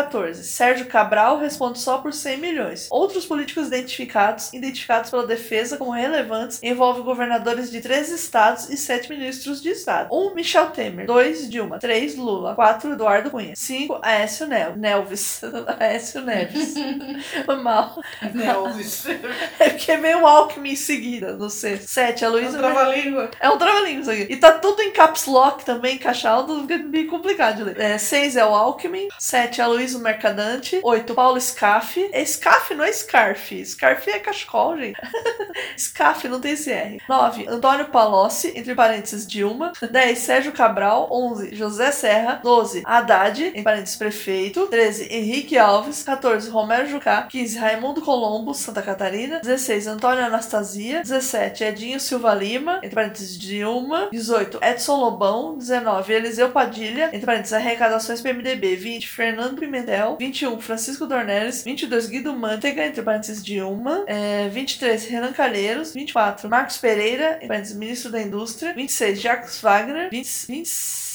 Sérgio Cabral responde só por 100 milhões. Outros políticos identificados, identificados pela defesa como relevantes, envolvem governadores de três estados e sete ministros de estado. 1. Um, Michel Temer. 2. Dilma. 3. Lula. 4. Eduardo Cunha. 5. Aécio Nel Nelves. Aécio Neves. <laughs> <laughs> Mal. Nelvis. <laughs> É porque veio o Alckmin em seguida, não sei. 7. A Luísa. Trava-língua. É um trava-língua isso aqui. E tá tudo em caps lock também, caixa alta, fica meio complicado de ler. É, 6 é o Alckmin. 7 é a Luísa Mercadante. 8, Paulo Scaff. É Scaff, não é Scarf. Scarf é cachecol, gente. <laughs> Scaff, não tem esse R. 9, Antônio Palocci, entre parênteses Dilma. 10, Sérgio Cabral. 11, José Serra. 12, Haddad, entre parênteses prefeito. 13, Henrique Alves. 14, Romero Jucá. 15, Raimundo Colombo, Santa Catarina. 16, Antônio Anastasia. 17, Edinho Silva Lima, entre parênteses Dilma. 18, Edson Lobão. 19, Eliseu Padilha, entre parênteses arrecadações PMDB. 20, Fernando Pimentel. 21, Francisco Dornelles. 22, Guido Mantega, entre parênteses Dilma. É, 23, Renan Calheiros. 24, Marcos Pereira, entre parênteses Ministro da Indústria. 26, Jacques Wagner. 20,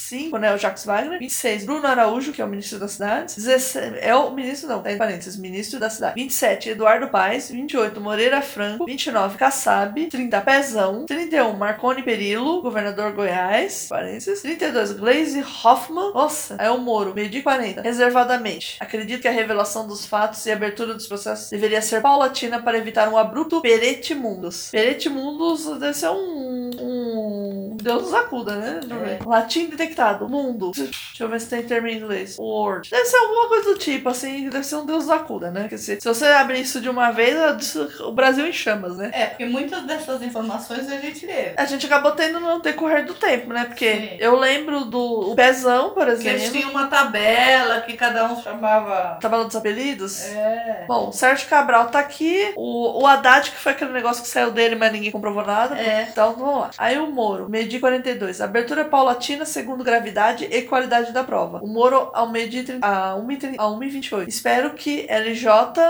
25, né, o Jacques Wagner. 26, Bruno Araújo, que é o ministro das cidades. 17, é o ministro, não, tá em parênteses, ministro da cidade. 27, Eduardo Paes. 28, Moreira Franco. 29, Kassab. 30, Pezão. 31, Marconi Perillo, governador Goiás. Parênteses. 32, Glaze Hoffman. Nossa, é o Moro. Meio de 40. Reservadamente. Acredito que a revelação dos fatos e a abertura dos processos deveria ser paulatina para evitar um abrupto peretimundus. Peretimundus deve ser um. um Deus nos acuda, né? Ver. Latim detectado. Mundo. Deixa eu ver se tem termo em inglês. Word. Deve ser alguma coisa do tipo, assim. Deve ser um Deus nos acuda, né? Porque se, se você abrir isso de uma vez, o Brasil em chamas, né? É, porque muitas dessas informações a gente teve. A gente acabou tendo no decorrer do tempo, né? Porque Sim. eu lembro do Pezão, por Porque eles exemplo. tinham uma tabela que cada um chamava. Tabela dos apelidos. É. Bom, o Sérgio Cabral tá aqui. O, o Haddad, que foi aquele negócio que saiu dele, mas ninguém comprovou nada. É. Então, vamos lá. Aí o Moro, meio-dia e 42. Abertura paulatina segundo gravidade e qualidade da prova. O Moro 30 a 1h30 a 1h28. Espero que LJ,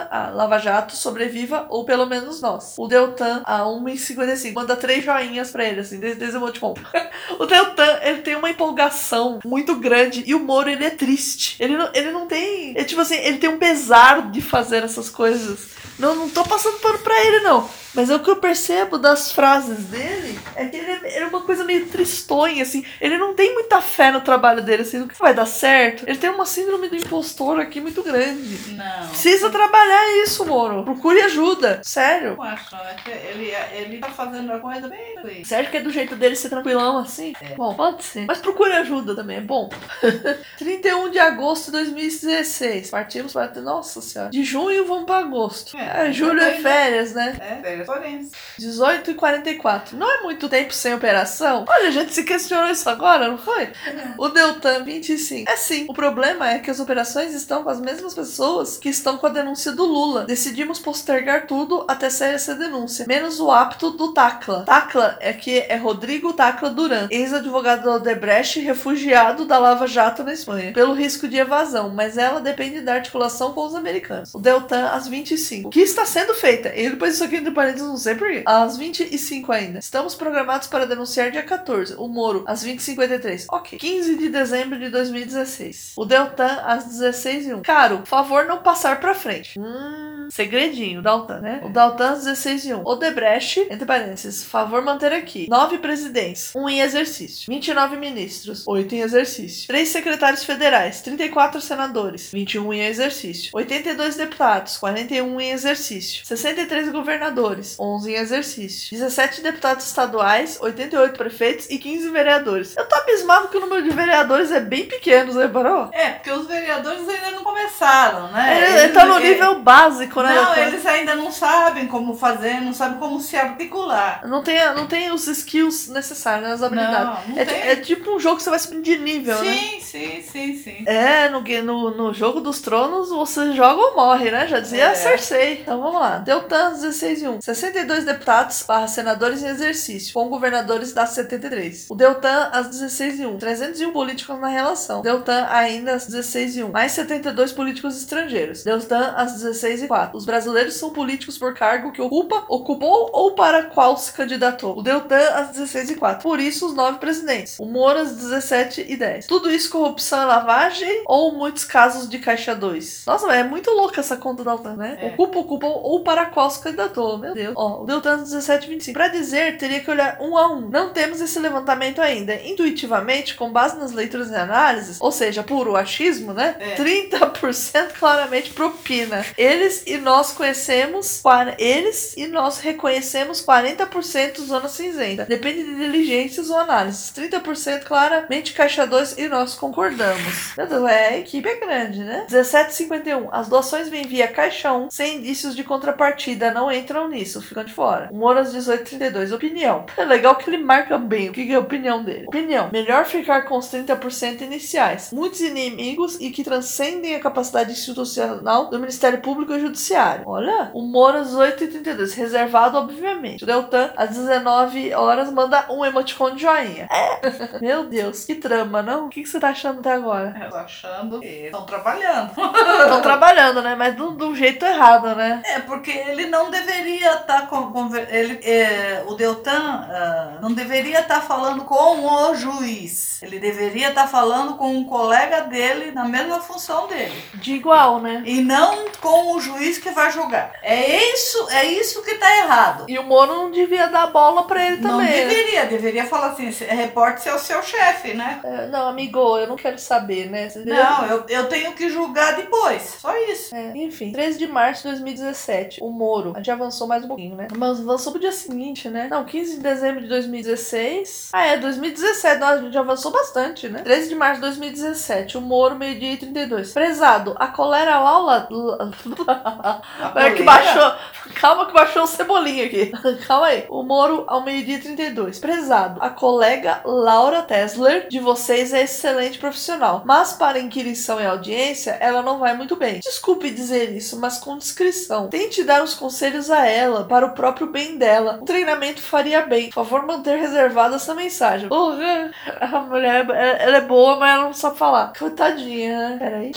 a Lava Jato, sobreviva, ou pelo menos nós. O Deltan a 1h55. Manda três joinhas pra ele, assim, desde, desde o emoticon. <laughs> o Deltan, ele tem uma empolgação muito grande e o Moro, ele é triste. Ele não, ele não tem. É tipo assim, ele tem um pesar de fazer essas coisas. Não, não tô passando pano pra ele, não. Mas é o que eu percebo das frases dele é que ele é, ele é uma coisa meio tristonha, assim. Ele não tem muita fé no trabalho dele, assim, no que vai dar certo. Ele tem uma síndrome do impostor aqui muito grande. Não. Precisa trabalhar isso, Moro. Procure ajuda. Sério. Não acho. É que ele, ele tá fazendo a coisa bem ruim. Sério que é do jeito dele ser tranquilão assim? Bom, pode ser. Mas procure ajuda também, é bom. <laughs> 31 de agosto de 2016. Partimos para. Nossa senhora. De junho vamos para agosto. É, É, julho é né? férias, né? É, velho, forense. 18 e 44. Não é muito tempo sem operação? Olha, a gente se questionou isso agora, não foi? O Deltan 25. É sim. O problema é que as operações estão com as mesmas pessoas que estão com a denúncia do Lula. Decidimos postergar tudo até sair essa denúncia. Menos o apto do Tacla. Tacla é que é Rodrigo Tacla Duran, ex-advogado da Odebrecht, refugiado da Lava Jato na Espanha, pelo risco de evasão, mas ela depende da articulação com os americanos. O Deltan às 25. Que está sendo feita. E depois isso aqui entre parênteses, não sei porquê. Às 25 ainda. Estamos programados para denunciar dia 14. O Moro, às 20h53. Ok. 15 de dezembro de 2016. O Deltan, às 16h01. Caro, favor não passar pra frente. Hum, segredinho, Daltan, né? O Daltan, às 16h01. Odebrecht, entre parênteses, favor manter aqui. 9 presidentes, 1 em exercício. 29 ministros, 8 em exercício. 3 secretários federais, 34 senadores, 21 em exercício. 82 deputados, 41 em exercício. 63 governadores, 11 em exercício. 17 deputados estaduais, 88 prefeitos e 15 vereadores. Eu tô abismado que o número de vereadores é bem pequeno, você reparou? É, porque os vereadores ainda não começaram, né? Ele, ele tá no é- nível básico, né? Não, eles ainda não sabem como fazer, não sabem como se articular. Não tem, não tem os skills necessários, né, as habilidades. Não, não é, tem. é tipo um jogo que você vai subindo de nível, né? Sim, sim, sim, sim. É, no, no, no jogo dos tronos você joga ou morre, né? Já dizia É. Cersei. Então vamos lá. Deltan 16 e 1. 62 deputados barra senadores em exercício, com governadores da 73. O Deltan às 16 e 1. 301 políticos na relação. Deltan ainda às 16 e 1. Mais 72 políticos estrangeiros. Deltan às 16 e 4. Os brasileiros são políticos por cargo que ocupa, ocupou ou para qual se candidatou. O Deltan às 16 e 4. Por isso os nove presidentes. O Moro às 17 e 10. Tudo isso corrupção e lavagem ou muitos casos de caixa 2? Nossa, mas é muito louca essa conta da Deltan, né? É. Ocupa, ocupou ou para qual se candidatou. Meu Deus. Ó, o Deltan às 17 e 25. Pra dizer, teria que olhar um a um. Não temos esse levantamento ainda. Intuitivamente, com base nas leituras e análises, ou seja, puro achismo, né? É. 30% claramente propina. Eles e nós conhecemos, eles e nós reconhecemos 40% zona cinzenta. Depende de diligências ou análises. 30% claramente caixa 2 e nós concordamos. Meu Deus, é, a equipe é grande, né? 17,51. As doações vêm via caixa 1 sem indícios de contrapartida. Não entram nisso, ficam de fora. Às 18,32. Opinião. É legal que ele marca bem o que é a opinião dele. Opinião. Melhor ficar com os 30% iniciais. Muitos inimigos e que transcendem a capacidade institucional do Ministério Público e Judiciário. Olha, o Moro às 8h32. Reservado, obviamente. O Deltan, às 19 horas, manda um emoticon de joinha. É. <laughs> Meu Deus, que trama, não? O que, que você tá achando até agora? Eu tô achando que estão trabalhando. <laughs> Estão trabalhando, né? Mas do, do jeito errado, né? É, porque ele não deveria estar com, ele, é, o Deltan ah, não deveria estar falando com o juiz. Ele deveria estar falando com um colega dele na mesma função dele. De igual, né? E não com o juiz que vai julgar. É isso, é isso que está errado. E o Moro não devia dar bola pra ele Não também. né? deveria, deveria falar assim, "Se- reporte-se ao seu chefe, né? É, não, amigo, eu não quero saber, né? Não, eu, eu tenho que julgar depois. Só isso. É, enfim, 13 de março de 2017, o Moro. A gente avançou mais um pouquinho, né? Mas avançou pro dia seguinte, né? Não, 15 de dezembro de 2016. Ah, é, 2017. Nossa, a gente avançou bastante, né? 13 de março de 2017, o Moro, meio-dia e 32. Prezado, a colera. A É que baixou. Calma que baixou o cebolinha aqui. <laughs> Calma aí. O Moro ao meio-dia e 32. Prezado, a colega Laura Tesler de vocês é excelente profissional, mas para inquirição e audiência, ela não vai muito bem. Desculpe dizer isso, mas com discrição. Tente dar uns conselhos a ela para o próprio bem dela. Um treinamento faria bem. Por favor, manter reservada essa mensagem. Porra, <laughs> a mulher, ela é boa, mas ela não sabe falar. Coitadinha, né? Peraí.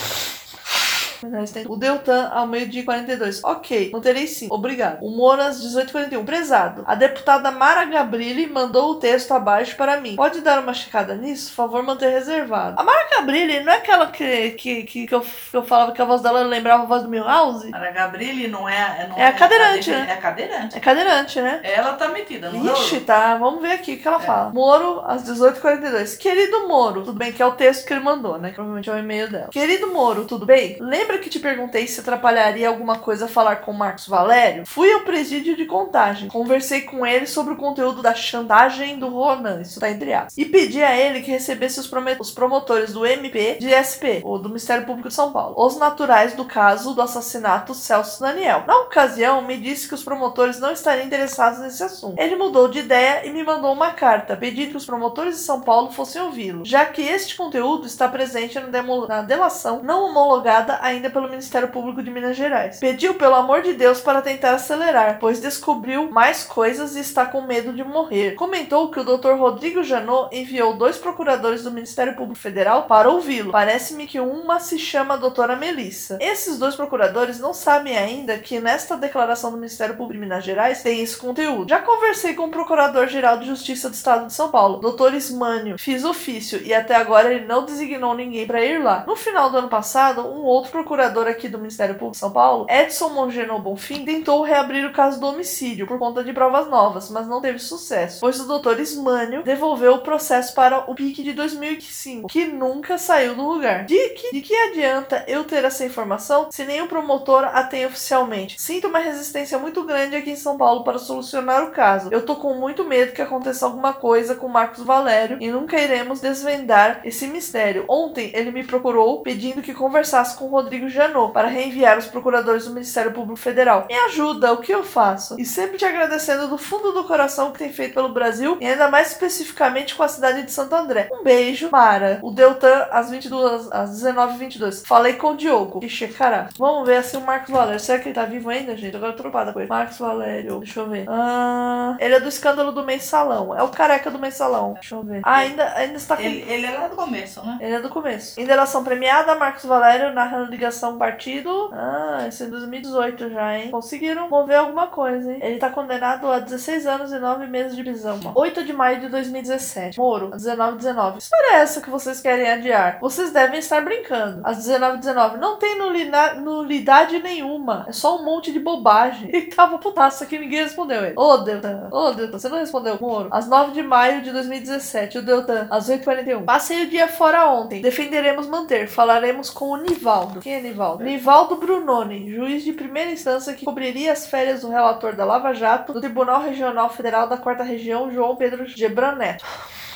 O Deltan ao meio-dia e 42. Ok, manterei sim. Obrigado. O Moras 1841. Prezado. A deputada Mara Gabrilli mandou o texto abaixo para mim. Pode dar uma checada nisso? Favor manter reservado. A Mara Gabrilli não é aquela que, que, que, que eu, que eu falava que a voz dela lembrava a voz do Milhouse? A Gabrilli não é. Não É a cadeirante, cadeira- né? É a cadeirante. É cadeirante, né? Ela tá metida, não Ixi, tá. Vamos ver aqui o que ela É. fala. Moro, às 18h42. Querido Moro, tudo bem que é o texto que ele mandou, né? Que Provavelmente é o e-mail dela. Querido Moro, tudo bem? Lembra que te perguntei se atrapalharia alguma coisa falar com Marcos Valério? Fui ao presídio de contagem. Conversei com ele sobre o conteúdo da chantagem do Ronan, isso tá entre aspas. E pedi a ele que recebesse os, os promotores do MP de SP, ou do Ministério Público de São Paulo, os naturais do caso do assassinato Celso Daniel. Na ocasião, me disse que os promotores não estariam interessados nesse assunto. Ele mudou de ideia e me mandou uma carta pedindo que os promotores de São Paulo fossem ouvi-lo, já que este conteúdo está presente na, na delação não homologada ainda pelo Ministério Público de Minas Gerais. Pediu, pelo amor de Deus, para tentar acelerar, pois descobriu mais coisas e está com medo de morrer. Comentou que o Dr. Rodrigo Janot enviou dois procuradores do Ministério Público Federal para ouvi-lo. Parece-me que uma se chama doutora Melissa. Esses dois procuradores não sabem ainda que nesta declaração do Ministério Público de Minas Gerais tem esse conteúdo. Já conversei com o Procurador-Geral de Justiça do Estado de São Paulo, Dr. Ismânio. Fiz ofício e até agora ele não designou ninguém para ir lá. No final do ano passado, um outro procurador aqui do Ministério Público de São Paulo, Edson Mongeno Bonfim, tentou reabrir o caso do homicídio por conta de provas novas, mas não teve sucesso, pois o Dr. Ismânio devolveu o processo para o PIC de 2005, que nunca saiu do lugar. De que, de que adianta eu ter essa informação se nenhum promotor a tem oficialmente? Sinto uma resistência muito grande aqui em São Paulo para solucionar o caso. Eu tô com muito medo que aconteça alguma coisa com Marcos Valério e nunca iremos desvendar esse mistério. Ontem ele me procurou pedindo que conversasse com o Rodrigo Janot para reenviar os procuradores do Ministério Público Federal. Me ajuda, o que eu faço? E sempre te agradecendo do fundo do coração o que tem feito pelo Brasil e ainda mais especificamente com a cidade de Santo André. Um beijo, Mara. O Deltan às 22, às 19h22. Falei com o Diogo. Ixi, caralho. Vamos ver assim o Marcos Valério. Será que ele tá vivo ainda, gente? Agora eu tô preocupada com ele. Marcos Valério. Deixa eu ver. Ah, ele é do escândalo do mensalão. É o careca do mensalão. Deixa eu ver. Ah, ainda, ainda está com. Ele, ele é lá do começo, né? Ele é do começo. Em delação premiada, Marcos Valério narrando ligação partido. Ah, esse é 2018 já, hein? Conseguiram mover alguma coisa, hein? Ele tá condenado a 16 anos e 9 meses de prisão. 8 de maio de 2017. Moro, 19 19. Que história é essa que vocês querem adiar? Vocês devem estar brincando. Às 19 19. Não tem nulina- nulidade nenhuma. É só um monte de bobagem. <laughs> E tava putaço aqui, ninguém respondeu ele. Ô, Deltan. Ô, Deltan, você não respondeu, Moro? Às 9 de maio de 2017. O Deltan, às 8h41. Passei o dia fora ontem. Defenderemos manter. Falaremos com o Nivaldo. Quem é Nivaldo? Nivaldo Brunoni, juiz de primeira instância que cobriria as férias do relator da Lava Jato do Tribunal Regional Federal da Quarta Região, João Pedro Gebran Neto.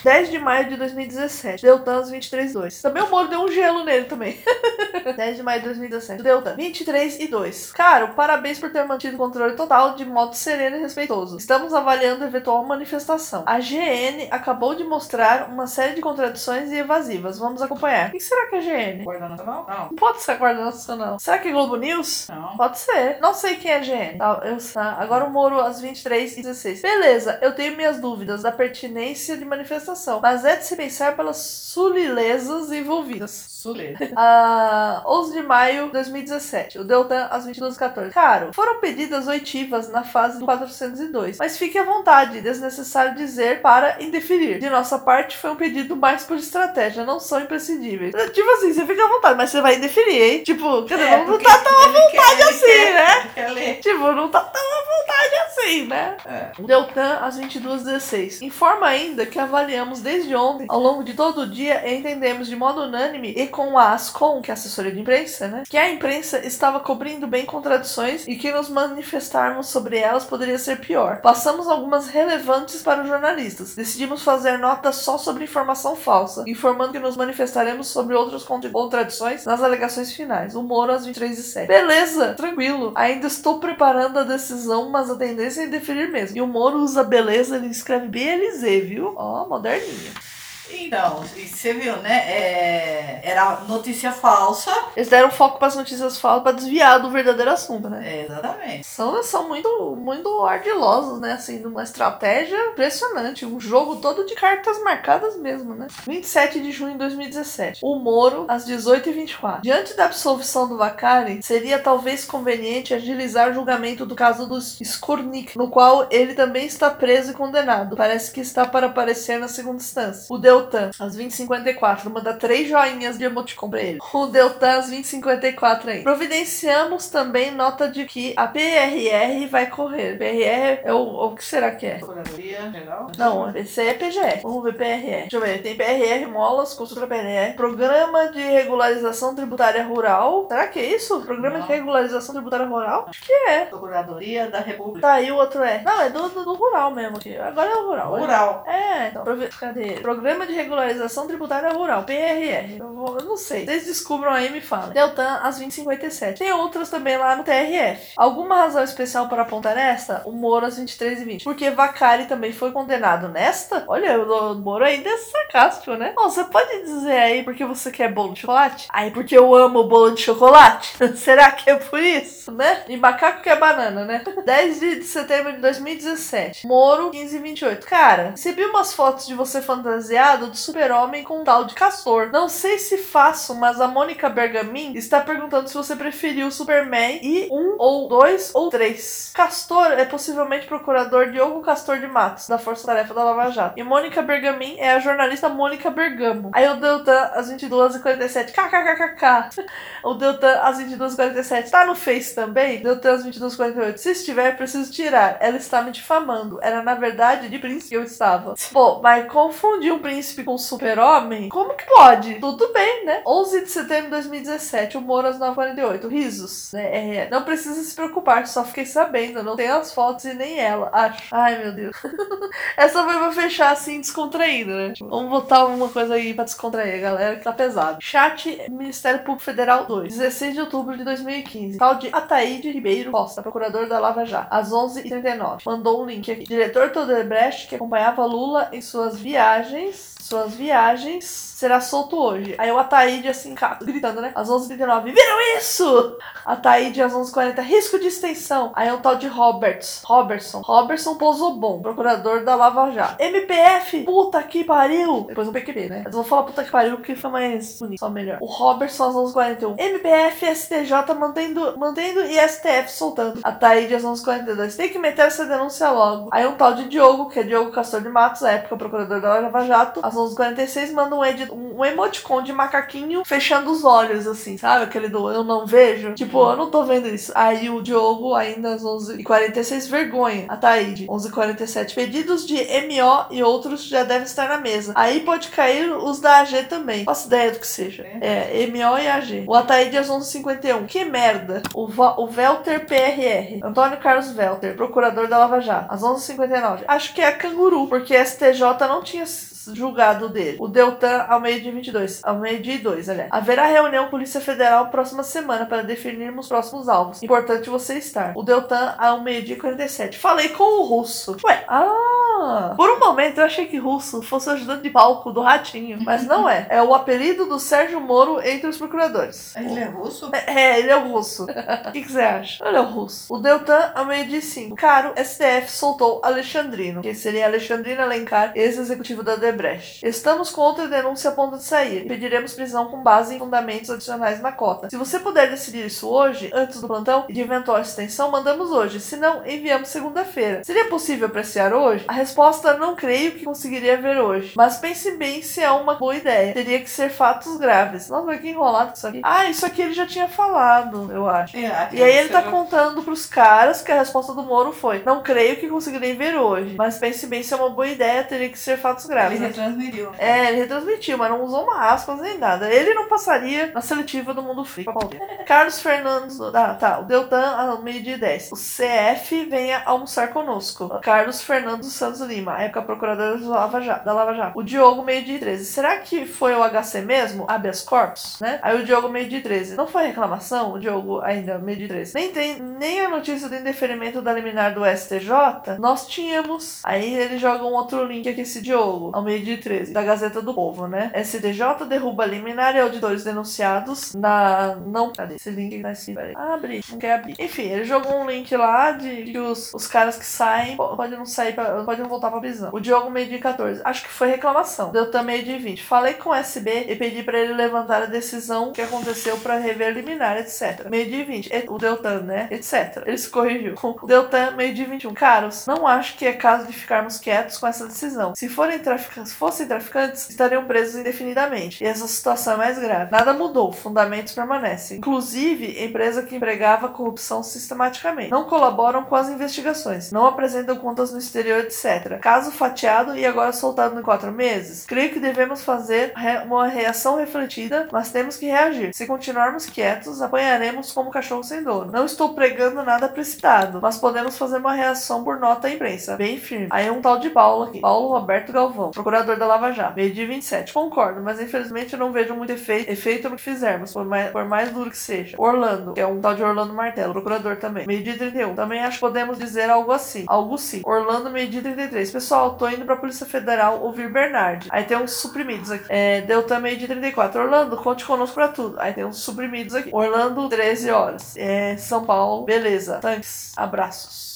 10 de maio de 2017. Deltans 23.2. Também o Moro deu um gelo nele também. <laughs> 10 de maio de 2017. Deltan 23 e 2. Caro, parabéns por ter mantido o controle total de modo sereno e respeitoso. Estamos avaliando eventual manifestação. A GN acabou de mostrar uma série de contradições e evasivas. Vamos acompanhar. O que será que é GN? Guarda Nacional? Não. Não pode ser a Guarda Nacional. Será que é Globo News? Não. Pode ser. Não sei quem é GN. Tá, eu, tá. Agora o Moro às 23 e 16. Beleza, eu tenho minhas dúvidas da pertinência de manifestação. Mas é de se pensar pelas sulilezas envolvidas. Sulê. <laughs> Ah, 11 de maio de 2017. O Deltan às 22h14. Caro, foram pedidas oitivas na fase do 402. Mas fique à vontade, desnecessário dizer para indeferir. De nossa parte, foi um pedido mais por estratégia, não são imprescindíveis. Tipo assim, você fica à vontade, mas você vai indeferir, hein? Tipo, quer É, não, tá tão à quer- vontade ele assim, quer- né? Quer. Tipo, não tá tão à vontade assim, né? É. Deltan às 22h16. Informa ainda que avaliamos desde ontem, ao longo de todo o dia, entendemos de modo unânime e com a ASCOM, que é a assessoria de imprensa, né? Que a imprensa estava cobrindo bem contradições e que nos manifestarmos sobre elas poderia ser pior. Passamos algumas relevantes para os jornalistas. Decidimos fazer nota só sobre informação falsa, informando que nos manifestaremos sobre outras contra- contradições nas alegações finais. O Moro às 23 e 7. Beleza, tranquilo. Ainda estou preparando a decisão, mas a tendência é indeferir mesmo. E o Moro usa beleza, ele escreve BLZ, viu? Ó, moderninho. Então, você viu, né? É, era notícia falsa. Eles deram foco pras notícias falsas pra desviar do verdadeiro assunto, né? É, exatamente. São, são muito, muito ardilosos, né? Assim, numa estratégia impressionante. Um jogo todo de cartas marcadas mesmo, né? 27 de junho de 2017. O Moro, às 18h24. Diante da absolvição do Vacari, seria talvez conveniente agilizar o julgamento do caso dos Skurnik, no qual ele também está preso e condenado. Parece que está para aparecer na segunda instância. O Deltan, às 20h54. Manda três joinhas de emoticon pra ele. O Deltan, às 20h54 aí. Providenciamos também nota de que a PRR vai correr. PRR é o, o que será que é? Procuradoria Geral? Não, esse é PGR. Vamos ver PRR. Deixa eu ver. Tem PRR Molas, consulta PRR. Programa de Regularização Tributária Rural. Será que é isso? Programa Não. de Regularização Tributária Rural? Acho que é. Procuradoria da República. Tá aí o outro é. Não, é do, do, do rural mesmo aqui. Agora é o rural. Rural. É, então, cadê? ele? Programa de Regularização Tributária Rural, PRR. Eu, eu não sei. Vocês descubram aí e me falem. Deltan, às 20h57. Tem outras também lá no TRF. Alguma razão especial para apontar esta? O Moro às 23h20. Porque Vacari também foi condenado nesta? Olha, o, Moro ainda é sarcástico, né? Você pode dizer aí porque você quer bolo de chocolate? Aí porque eu amo bolo de chocolate? <laughs> Será que é por isso, né? E macaco quer banana, né? <laughs> 10 de setembro de 2017. Moro, 15 e 28. Cara, recebi umas fotos de você fantasiado de super-homem com um tal de Castor. Não sei se faço, mas a Mônica Bergamin está perguntando se você preferiu Superman e um, ou dois, ou três. Castor é possivelmente procurador Diogo Castor de Matos, da Força Tarefa da Lava Jato. E Mônica Bergamin é a jornalista Mônica Bergamo. Aí o Deltan, às 22h47, kkkk. <laughs> O Deltan, às 22h47, tá no Face também? Deltan, às 22h48. Se estiver, preciso tirar. Ela está me difamando. Era, na verdade, de príncipe que eu estava. Pô, mas confundir um príncipe com um super-homem? Como que pode? Tudo bem, né? 11 de setembro de 2017. O Moro, às 9h48. Risos. Né? É, não precisa se preocupar, só fiquei sabendo. Não tem as fotos e nem ela, acho. Ai, meu Deus. <laughs> Essa foi pra fechar assim, descontraído, né? Vamos botar alguma coisa aí pra descontrair, galera, que tá pesado. Chat Ministério Público Federal 2, 16 de outubro de 2015. Tal de Ataíde Ribeiro Costa, procurador da Lava Jato, às 11h39. Mandou um link aqui. Diretor Todebrecht, que acompanhava Lula em suas viagens, suas viagens, será solto hoje. Aí o Ataíde, assim, gritando, né? Às 11h39. Viram isso? Ataíde, às 11h40. Risco de extensão. Aí é um tal de Roberts. Robertson. Robertson Pozobon, procurador da Lava Jato. MPF, puta que pariu. Depois um PQB, né? Eu vou falar puta que pariu porque foi mais bonito, só melhor. O Robertson às 11h41. MPF, STJ mantendo, mantendo e STF soltando. Ataíde às 11h42. Tem que meter essa denúncia logo. Aí um tal de Diogo, que é Diogo Castor de Matos, à época procurador da Lava Jato. Às 11h46 manda um, edi- um, emoticon de macaquinho fechando os olhos, assim, sabe? Aquele do eu não vejo. Tipo, eu não tô vendo isso. Aí o Diogo, ainda às 11h46, vergonha. A Taíde, 11h47. Pedidos de MO e outros já devem estar na mesa. Aí pode cair os da AG também. Faço ideia do que seja. É, MO e AG. O Ataíde às 11h51. Que merda. O, Va- o Velter PRR. Antônio Carlos Velter, procurador da Lava Jato. Às 11h59. Acho que é canguru, porque STJ não tinha julgado dele. O Deltan ao meio-dia 22. Ao meio-dia e 2, aliás. Haverá reunião Polícia Federal próxima semana para definirmos os próximos alvos. Importante você estar. O Deltan ao meio-dia e 47. Falei com o russo. Ué, ah. Por um momento eu achei que russo fosse o ajudante de palco do Ratinho, mas não é. É o apelido do Sérgio Moro entre os procuradores. Ele é russo? É, ele é o russo. <laughs> O que, que você acha? Ele é o russo. O Deltan, ao meio-dia e 5. Caro, STF soltou Alexandrino, que seria Alexandrino Alencar, ex-executivo da Debrecht. Estamos com outra denúncia a ponto de sair. Pediremos prisão com base em fundamentos adicionais na cota. Se você puder decidir isso hoje, antes do plantão e de eventual extensão, mandamos hoje. Se não, enviamos segunda-feira. Seria possível apreciar hoje? A resposta não creio que conseguiria ver hoje. Mas pense bem se é uma boa ideia. Teria que ser fatos graves. Nossa, mas que enrolado isso aqui. Ah, isso aqui ele já tinha falado, eu acho. É, E aí ele tá contando pros caras que a resposta do Moro foi: Não creio que conseguirei ver hoje. Mas pense bem se é uma boa ideia, teria que ser fatos graves. Retransmitiu. É, ele retransmitiu, mas não usou uma aspas nem nada. Ele não passaria na seletiva do Mundo Palmeiras. <laughs> Carlos Fernandes. Ah, tá. O Deltan ao meio-dia e 10. O CF venha almoçar conosco. Carlos Fernando Santos Lima, época procurador da Lava Jato. Da Lava Jato. O Diogo, meio de 13. Será que foi o HC mesmo? Habeas corpus, né? Aí o Diogo, meio de 13. Não foi reclamação? O Diogo, ainda, meio de 13. Nem tem nem a notícia do indeferimento da liminar do STJ. Nós tínhamos. Aí ele joga um outro link aqui, esse Diogo, ao meio de 13, da Gazeta do Povo, né? STJ derruba liminar e auditores denunciados na. Não. Cadê? Esse link tá escrito. Peraí. Abre. Não quer abrir. Enfim, ele jogou um link lá de que os, os caras que saem po- podem não sair, pra, podem não voltar pra prisão. O Diogo, meio de 14. Acho que foi reclamação. Deu também de 20. Falei com o SB e pedi pra ele levantar a decisão que aconteceu pra rever liminar, etc. Meio de 20. E- O Deltan, né? Etc. Ele se corrigiu. <laughs> O Deltan, meio de 21. Caros, não acho que é caso de ficarmos quietos com essa decisão. Se forem traficantes, se fossem traficantes, estariam presos indefinidamente. E essa situação é mais grave. Nada mudou, fundamentos permanecem. Inclusive, empresa que empregava corrupção sistematicamente. Não colaboram com as investigações, não apresentam contas no exterior, etc. Caso fatiado e agora soltado em quatro meses. Creio que devemos fazer uma reação refletida, mas temos que reagir. Se continuarmos quietos, apanharemos como cachorro sem dono. Não estou pregando nada precipitado, mas podemos fazer uma reação por nota à imprensa, bem firme. Aí um tal de Paulo aqui, Paulo Roberto Galvão, procurador da Lava Jato, meio de 27. Concordo, mas infelizmente eu não vejo muito efeito, no que fizermos, por mais, por mais duro que seja. Orlando, que é um tal de Orlando Martelo, procurador também, meio de 31. Também acho que podemos dizer algo assim, algo sim. Orlando, meio de 33. Pessoal, tô indo pra Polícia Federal ouvir Bernard. Aí tem uns suprimidos aqui. É, Deltan, meio de 34. Orlando, conte conosco pra tudo. Aí tem uns suprimidos aqui. Orlando, 13 horas. É, São Paulo, beleza. Thanks, abraços.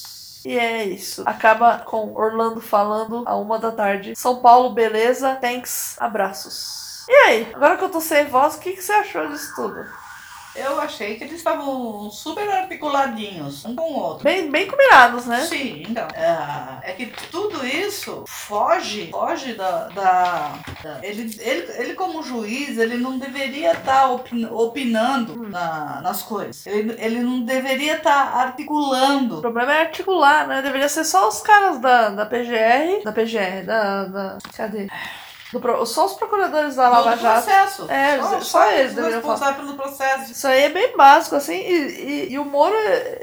E é isso. Acaba com Orlando falando a uma da tarde. São Paulo, beleza. Thanks, abraços. E aí, agora que eu tô sem voz, o que, que você achou disso tudo? Eu achei que eles estavam super articuladinhos, um com o outro. Bem, bem combinados, né? Sim, então. É, é que tudo isso foge, foge da. da, da- ele, ele, ele, como juiz, ele não deveria estar opinando na- nas coisas. Ele, ele não deveria estar O articulando. problema é articular, né? Deveria ser só os caras da, da PGR. Da PGR, da. da cadê? Só os procuradores da Lava do Jato. processo. É, só eles deveriam responsáveis pelo processo. Isso aí é bem básico, assim. E, e, e o Moro,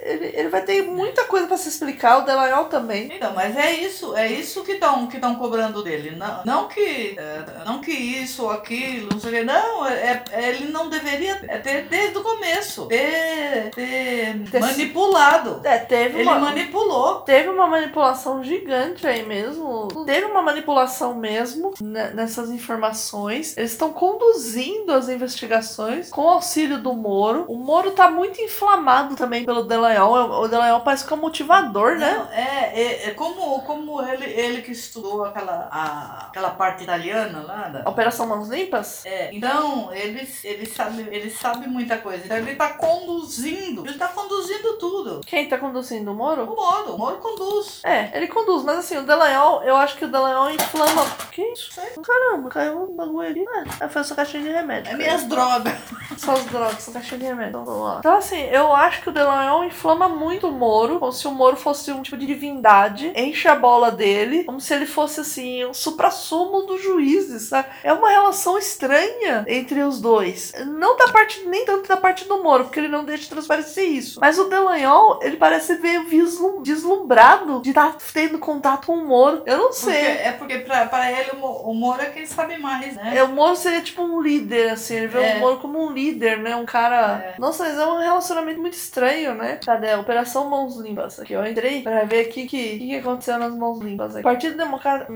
ele, ele vai ter muita coisa pra se explicar, o Delanhol também. Então, mas é isso, é isso que estão que tão cobrando dele. Não, não que é, não que isso ou aquilo, não sei o que. Não, é, é- ele não deveria ter desde o começo. Ter, ter Ter- manipulado. É, teve Ele uma. manipulou. Teve uma manipulação gigante aí mesmo. Teve uma manipulação mesmo né, nessas informações. Eles estão conduzindo as investigações com o auxílio do Moro. O Moro tá muito inflamado também pelo Delanhol. O Delanhol parece que é um motivador, né? Não, é, é, é como, como ele, ele que estudou aquela, a- aquela parte italiana lá. Da, Operação Mãos Limpas? É, então, ele, ele, sabe, ele sabe muita coisa. Então, ele tá conduzindo. Ele tá conduzindo tudo. Quem tá conduzindo o Moro? O Moro. O Moro conduz. É, ele conduz, mas assim, o Delanhol, eu acho que o Delanhol inflama. Que isso? Sei. Caramba, caiu um bagulho ali. Ah, foi só caixinha de remédio. É minhas drogas. <laughs> Só as drogas, só caixinha de remédio. Então, vamos lá. Então, assim, eu acho que o Delanhol inflama muito o Moro, como se o Moro fosse um tipo de divindade, enche a bola dele, como se ele fosse, assim, o supra-sumo dos juízes, sabe? É uma relação estranha entre os dois. Não da parte, nem tanto da parte do Moro, porque ele não deixa transparecer isso. Mas o Delanhol, ele parece meio vislum- deslumbrado de estar tendo contato com o Moro. Eu não Porque, sei. é porque pra, pra ele o Moro é quem sabe mais, né? É, o Moro seria tipo um líder, assim. Ele vê É. o Moro como um líder, né? Um cara. É. Nossa, mas é um relacionamento muito estranho, né? Cadê? Operação Mãos Limpas. Aqui, eu entrei pra ver o que, que, que, aconteceu nas Mãos Limpas. Aqui. Partido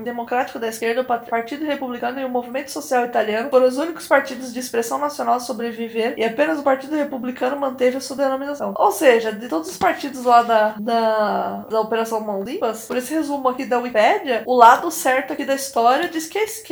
Democrático da Esquerda, o Partido Republicano e o Movimento Social Italiano foram os únicos partidos de expressão nacional a sobreviver e apenas o Partido Republicano manteve a sua denominação. Ou seja, de todos os partidos lá da, da, da Operação Mãos Limpas, por esse resumo aqui da Wikipédia, o lado certo aqui da história diz que a esquerda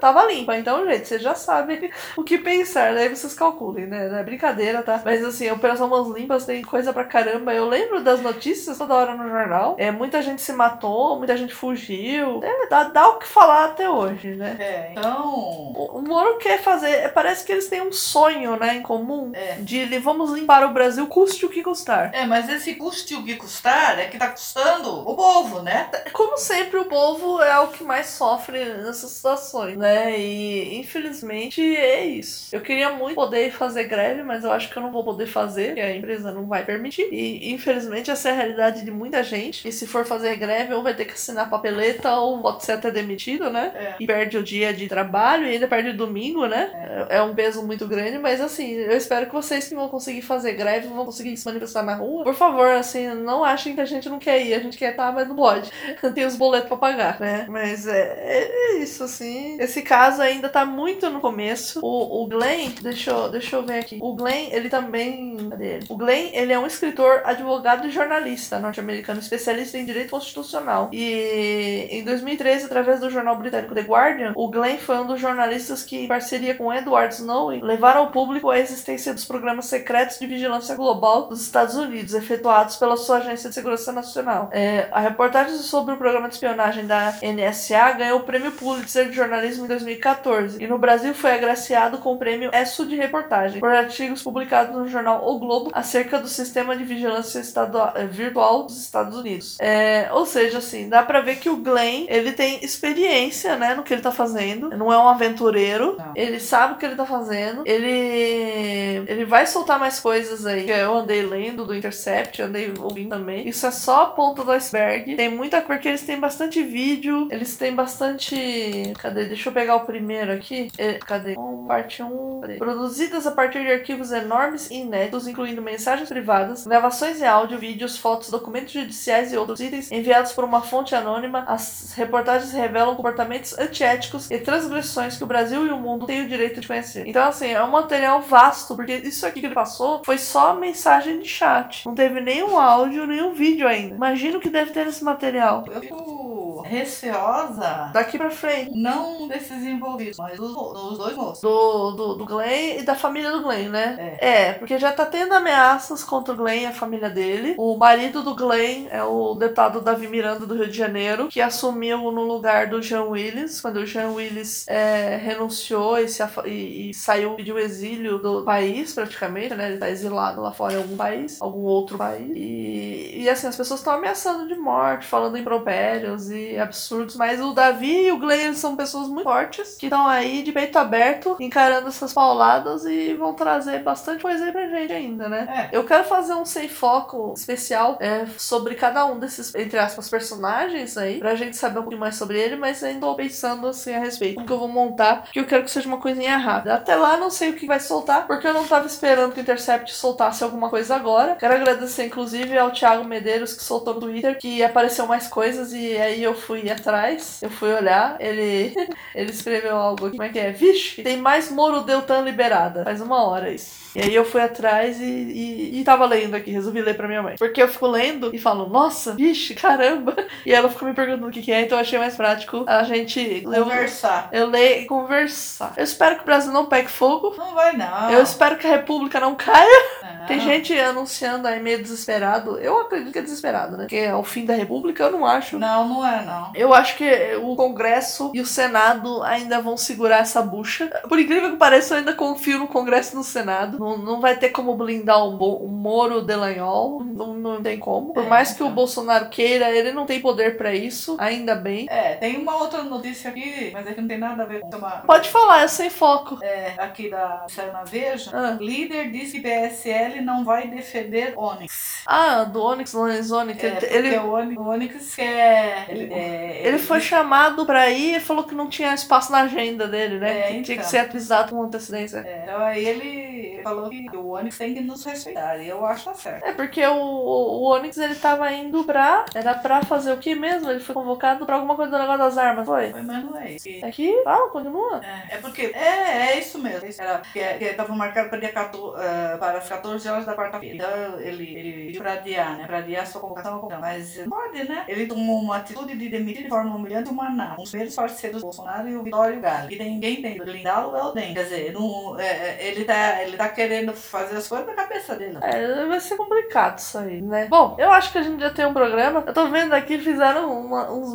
tava limpa. Então, gente, vocês já sabem <laughs> o que pensar, daí vocês calculem, né? Não é brincadeira, tá? Mas assim, a Operação Mãos Limpas tem coisa pra caramba. Eu lembro das notícias toda hora no jornal. É, muita gente se matou, muita gente fugiu. É, dá, dá o que falar até hoje, né? É, então. O o Moro quer fazer. é, Parece que eles têm um sonho, né, em comum. É. De li- vamos limpar o Brasil, custe o que custar. É, mas esse custe o que custar é que tá custando o povo, né? Como sempre, o povo é o que mais sofre nessas situações, né? E infelizmente é isso. Eu queria muito poder fazer greve, mas eu acho que eu não vou poder fazer, porque a empresa não vai permitir. E infelizmente essa é a realidade de muita gente. E se for fazer greve, ou vai ter que assinar papeleta, ou pode ser até demitido, né? É. E perde o dia de trabalho e ainda perde o domingo, né? É. é um peso muito grande, mas assim, eu espero que vocês que vão conseguir fazer greve, vão conseguir se manifestar na rua. Por favor, assim, não achem que a gente não quer ir. A gente quer estar, mas não pode. <laughs> Tem os boletos pra pagar, né? Mas é, é- é isso, assim. Esse caso ainda tá muito no começo. O, o Glenn, deixa eu, deixa eu ver aqui. O Glenn, ele também. Cadê ele? O Glenn, ele é um escritor, advogado e jornalista norte-americano, especialista em direito constitucional. E em 2013, através do jornal britânico The Guardian, o Glenn foi um dos jornalistas que, em parceria com Edward Snowden, levaram ao público a existência dos programas secretos de vigilância global dos Estados Unidos, efetuados pela sua Agência de Segurança Nacional. É, a reportagem sobre o programa de espionagem da NSA ganhou o prêmio Pulitzer de jornalismo em 2014 e no Brasil foi agraciado com o prêmio ESSO de reportagem por artigos publicados no jornal O Globo acerca do sistema de vigilância estadual- eh, virtual dos Estados Unidos. É, ou seja, assim, dá pra ver que o Glenn ele tem experiência, né, no que ele tá fazendo. Não é um aventureiro. Não. Ele sabe o que ele tá fazendo. Ele ele vai soltar mais coisas aí. que Eu andei lendo do Intercept, andei ouvindo também. Isso é só a ponta do iceberg. Tem muita coisa porque eles têm bastante vídeo, eles têm bastante. Cadê? Deixa eu pegar o primeiro aqui. É, cadê? Parte 1. Cadê? Produzidas a partir de arquivos enormes e inéditos, incluindo mensagens privadas, gravações em áudio, vídeos, fotos, documentos judiciais e outros itens enviados por uma fonte anônima, as reportagens revelam comportamentos antiéticos e transgressões que o Brasil e o mundo têm o direito de conhecer. Então, assim, é um material vasto, porque isso aqui que ele passou foi só mensagem de chat. Não teve nenhum áudio, nenhum vídeo ainda. Imagina o que deve ter nesse material. Eu fico receosa, Daqui pra frente. não desses envolvidos, mas dos, dos dois moços. Do, do, do Glenn e da família do Glenn, né? É. porque já tá tendo ameaças contra o Glenn e a família dele. O marido do Glenn é o deputado Davi Miranda do Rio de Janeiro, que assumiu no lugar do Jean Willis, quando o Jean Willis é, renunciou e, e- e saiu, pediu exílio do país, praticamente, né? Ele tá exilado lá fora em algum país, algum outro país. E, e assim, as pessoas estão ameaçando de morte, falando impropérios e absurdos, mas o Davi e o Glenn são pessoas muito fortes, que estão aí de peito aberto, encarando essas pauladas e vão trazer bastante coisa aí pra gente ainda, né? É. Eu quero fazer um sem foco especial é, sobre cada um desses, entre aspas, personagens aí, pra gente saber um pouquinho mais sobre ele, mas ainda tô pensando assim a respeito. Como que eu vou montar, porque eu quero que seja uma coisinha rápida. Até lá não sei o que vai soltar, porque eu não tava esperando que o Intercept soltasse alguma coisa agora. Quero agradecer, inclusive, ao Thiago Medeiros, que soltou no Twitter, que apareceu mais coisas e aí eu fui atrás, eu fui olhar, ele, <laughs> ele escreveu algo como é que é? Vixe, tem mais Moro Deltan liberada. Faz uma hora isso. E aí eu fui atrás e, e, e tava lendo aqui, resolvi ler pra minha mãe. Porque eu fico lendo e falo, nossa, vixe, caramba. <laughs> E ela fica me perguntando o que, que é, então eu achei mais prático a gente Conversar. Eu ler e conversar. Eu espero que o Brasil não pegue fogo. Não vai não. Eu espero que a República não caia. Não. Tem gente anunciando aí meio desesperado. Eu acredito que é desesperado, né? Porque é o fim da República, eu não acho. Não, não é não. Eu acho que o Congresso e o Senado ainda vão segurar essa bucha. Por incrível que pareça, eu ainda confio no Congresso e no Senado. Não, não vai ter como blindar o, Bo- o Moro Delanhol. Não, não tem como. Por É, mais que o então. Bolsonaro queira, ele não tem poder pra isso. Ainda bem. É, tem uma outra notícia aqui, mas é que não tem nada a ver com uma... Pode falar, é sem foco. É, aqui da saiu na Veja. Ah. Líder disse que PSL não vai defender Onyx. Ah, do Onyx Lorenzoni. Que É, ele, ele, o Onyx, o Onyx quer... Ele, é, ele foi chamado pra ir e falou que não tinha espaço na agenda dele, né? É, que tinha que então. ser avisado com antecedência. É, então aí ele falou que o Onyx tem que nos respeitar. E eu acho que tá certo. É porque o, o, o Onyx ele tava indo pra. Era pra fazer o que mesmo? Ele foi convocado pra alguma coisa do negócio das armas, foi? Foi, mas não é isso. Aqui? Fala, continua. É, é porque. É, é isso mesmo. Era, que que estava marcado para, dia 14, eh, para as 14 horas da quarta-feira. Então ele, ele pediu para adiar, né? Para adiar sua convocação convocação. Mas não pode, né? Ele tomou uma atitude de demitir de forma humilhante o Maná, um dos primeiros parceiros do Bolsonaro e o Vitório Galo. E ninguém tem blindá-lo é o DEM. Quer dizer, não, é, é, ele, tá, ele tá querendo fazer as coisas na cabeça dele. É, vai ser complicado isso aí, né? Bom, eu acho que a gente já tem um programa. Eu tô vendo aqui, fizeram uma- uns,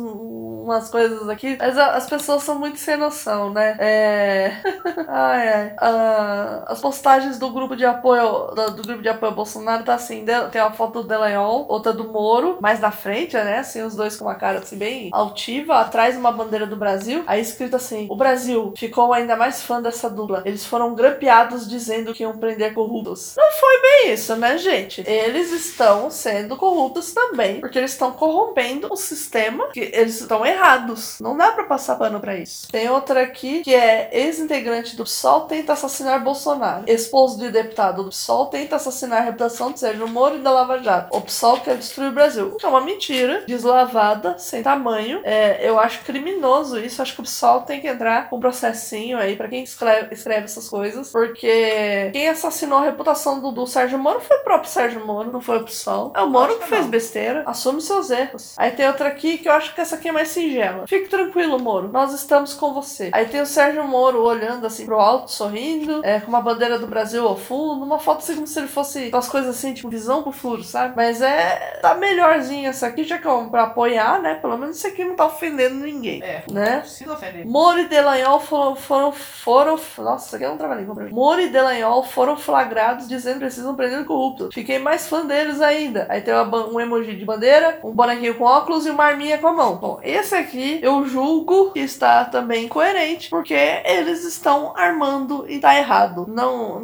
umas coisas aqui, mas as pessoas são muito sem noção, né? É. <laughs> ai, ai. Ah, as postagens do grupo de apoio do, do grupo de apoio Bolsonaro tá assim, tem uma foto do Delanhol, outra do Moro, mais na frente, né? Assim, os dois com uma cara assim bem altiva, atrás uma bandeira do Brasil, aí escrito assim: "O Brasil ficou ainda mais fã dessa dupla. Eles foram grampeados dizendo que iam prender corruptos". Não foi bem isso, né, gente? Eles estão sendo corruptos também, porque eles estão corrompendo o sistema, que eles estão errados. Não dá pra passar pano pra isso. Tem outra aqui que é ex-integrante do PSOL tenta assassinar Bolsonaro. Esposo de deputado do PSOL tenta assassinar a reputação de Sérgio Moro e da Lava Jato. O PSOL quer destruir o Brasil. É uma mentira, deslavada, sem tamanho. É, eu acho criminoso isso. Acho que o PSOL tem que entrar com um processinho aí pra quem escreve, escreve essas coisas, porque quem assassinou a reputação do, do Sérgio Moro foi o próprio Sérgio Moro, não foi o PSOL. É o Moro que que fez besteira. Assume seus erros. Aí tem outra aqui que eu acho que essa aqui é mais singela. Fique tranquilo, Moro. Nós estamos com você. Aí tem o Sérgio Moro olhando assim pro alto, sorrindo, é, com uma bandeira do Brasil ao fundo, uma foto assim como se ele fosse umas coisas assim, tipo visão pro futuro, sabe? Mas é. tá melhorzinho essa aqui, já que é um pra apoiar, né? Pelo menos isso aqui não tá ofendendo ninguém. É, Né? não precisa ofender. Moro e Delanhol foram, foram, foram. Nossa, isso aqui é um trabalhinho pra mim. Moro e Delanhol foram flagrados dizendo que precisam prender o corrupto. Fiquei mais fã deles ainda. Aí tem uma um emoji de bandeira, um bonequinho com óculos e uma arminha com a mão. Bom, esse aqui eu julgo que está também coerente, porque eles estão armando e tá errado. Não,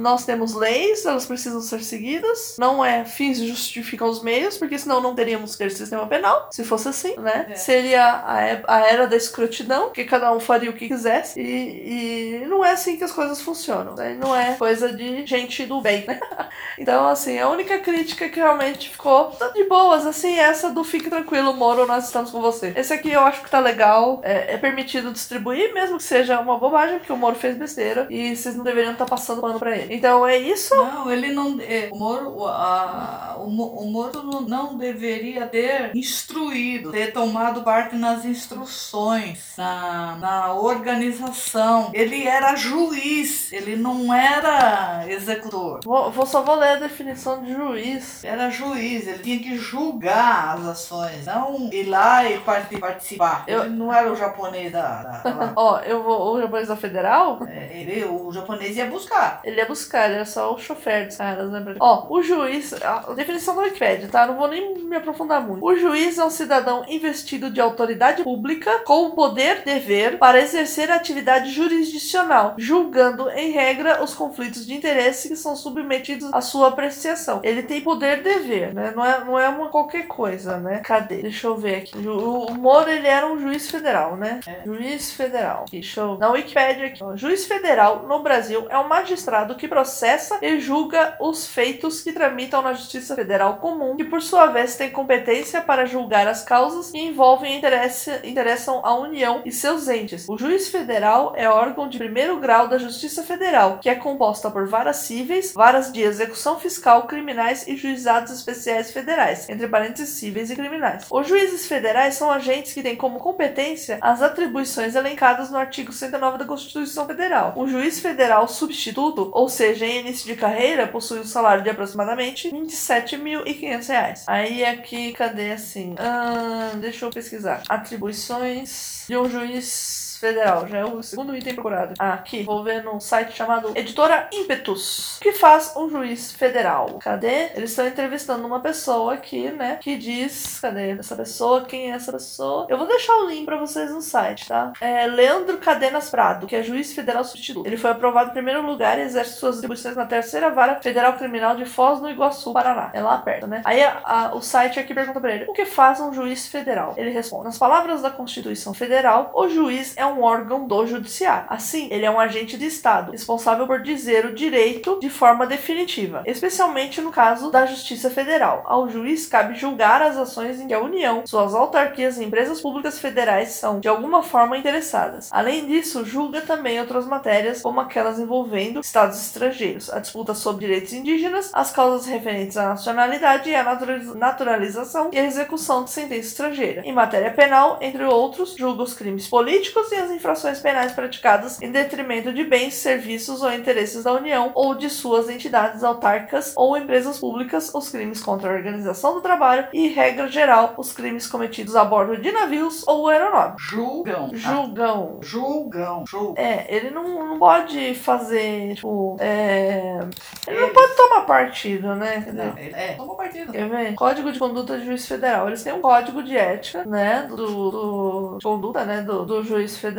nós temos leis, elas precisam ser seguidas. Não é fins justificam os meios, porque senão não teríamos que ter sistema penal, se fosse assim, né? É. Seria a, a era da escrotidão, que cada um faria o que quisesse. E, e não é assim que as coisas funcionam. Né? Não é coisa de gente do bem, né? <laughs> Então, assim, a única crítica que realmente ficou tá de boas, assim, é essa do fique tranquilo, Moro, nós estamos com você. Esse aqui eu acho que tá legal, é, é permitido distribuir, mesmo que seja uma bobagem, porque o Moro fez besteira e vocês não deveriam estar passando pano pra ele. Então é isso. Não, ele não. é, o Moro, a- o, o Moro não, deveria ter instruído, ter tomado parte nas instruções, na, na organização. Ele era juiz, ele não era executor. Vou, vou- só vou ler a definição de juiz. Era juiz, ele tinha que julgar as ações, não ir lá e parti- participar. Eu- Ele não era o japonês da. <laughs> Ó, eu vou. O japonês da federal? É, ele, o japonês ia buscar. Ele ia buscar, ele era só o chofer dos caras, né? Ó, o juiz, a definição da Wikipedia, tá? Não vou nem me aprofundar muito. O juiz é um cidadão investido de autoridade pública com o poder dever para exercer a atividade jurisdicional, julgando, em regra, os conflitos de interesse que são submetidos à sua apreciação. Ele tem poder dever, né? Não é, não é uma qualquer coisa, né? Cadê? Deixa eu ver aqui. O, Moro, ele era um juiz federal, né? Juiz federal. Deixa eu... Na Wikipedia aqui, ó. Juiz federal no Brasil é um magistrado que processa e julga os feitos que tramitam na Justiça Federal Comum, que por sua vez tem competência para julgar as causas que envolvem interesse, interessam a União e seus entes. O juiz federal é órgão de primeiro grau da Justiça Federal, que é composta por varas cíveis, varas de execução fiscal, criminais e juizados especiais federais, entre parênteses cíveis e criminais. Os juízes federais são agentes que têm como competência as atribuições elencadas no artigo 109 da Constituição Federal. O juiz federal substituto, ou seja, em início de carreira, possui um salário de aproximadamente 27.500 reais. Aí aqui, cadê assim? Ah, deixa eu pesquisar. Atribuições de um juiz federal. Já é o segundo item procurado. Aqui, vou ver num site chamado Editora Impetus. Que faz um juiz federal? Cadê? Eles estão entrevistando uma pessoa aqui, né? Que diz. Cadê essa pessoa? Quem é essa pessoa? Eu vou deixar o link pra vocês no site, tá? É Leandro Cadenas Prado, que é juiz federal substituto. Ele foi aprovado em primeiro lugar e exerce suas atribuições na terceira vara federal criminal de Foz no Iguaçu, Paraná. É lá perto, né? Aí a- a- o site aqui pergunta pra ele: o que faz um juiz federal? Ele responde: nas palavras da Constituição Federal, o juiz é um órgão do judiciário. Assim, ele é um agente de Estado, responsável por dizer o direito de forma definitiva, especialmente no caso da Justiça Federal. Ao juiz cabe julgar as ações em que a União, suas autarquias e empresas públicas federais são de alguma forma interessadas. Além disso, julga também outras matérias, como aquelas envolvendo estados estrangeiros, a disputa sobre direitos indígenas, as causas referentes à nacionalidade e à naturaliz- naturalização e a execução de sentença estrangeira. Em matéria penal, entre outros, julga os crimes políticos e as infrações penais praticadas em detrimento de bens, serviços ou interesses da União ou de suas entidades autárquicas ou empresas públicas, os crimes contra a organização do trabalho e, regra geral, os crimes cometidos a bordo de navios ou aeronaves. Julgam. Julgão. Ah, julgam. Julgam. É, ele não, não pode fazer, tipo, é... Ele não pode tomar partido, né? Não, ele- é, tomou partido. Quer ver? Código de conduta de juiz federal. Eles têm um código de ética, né? Do, do de conduta, né? Do, do juiz federal,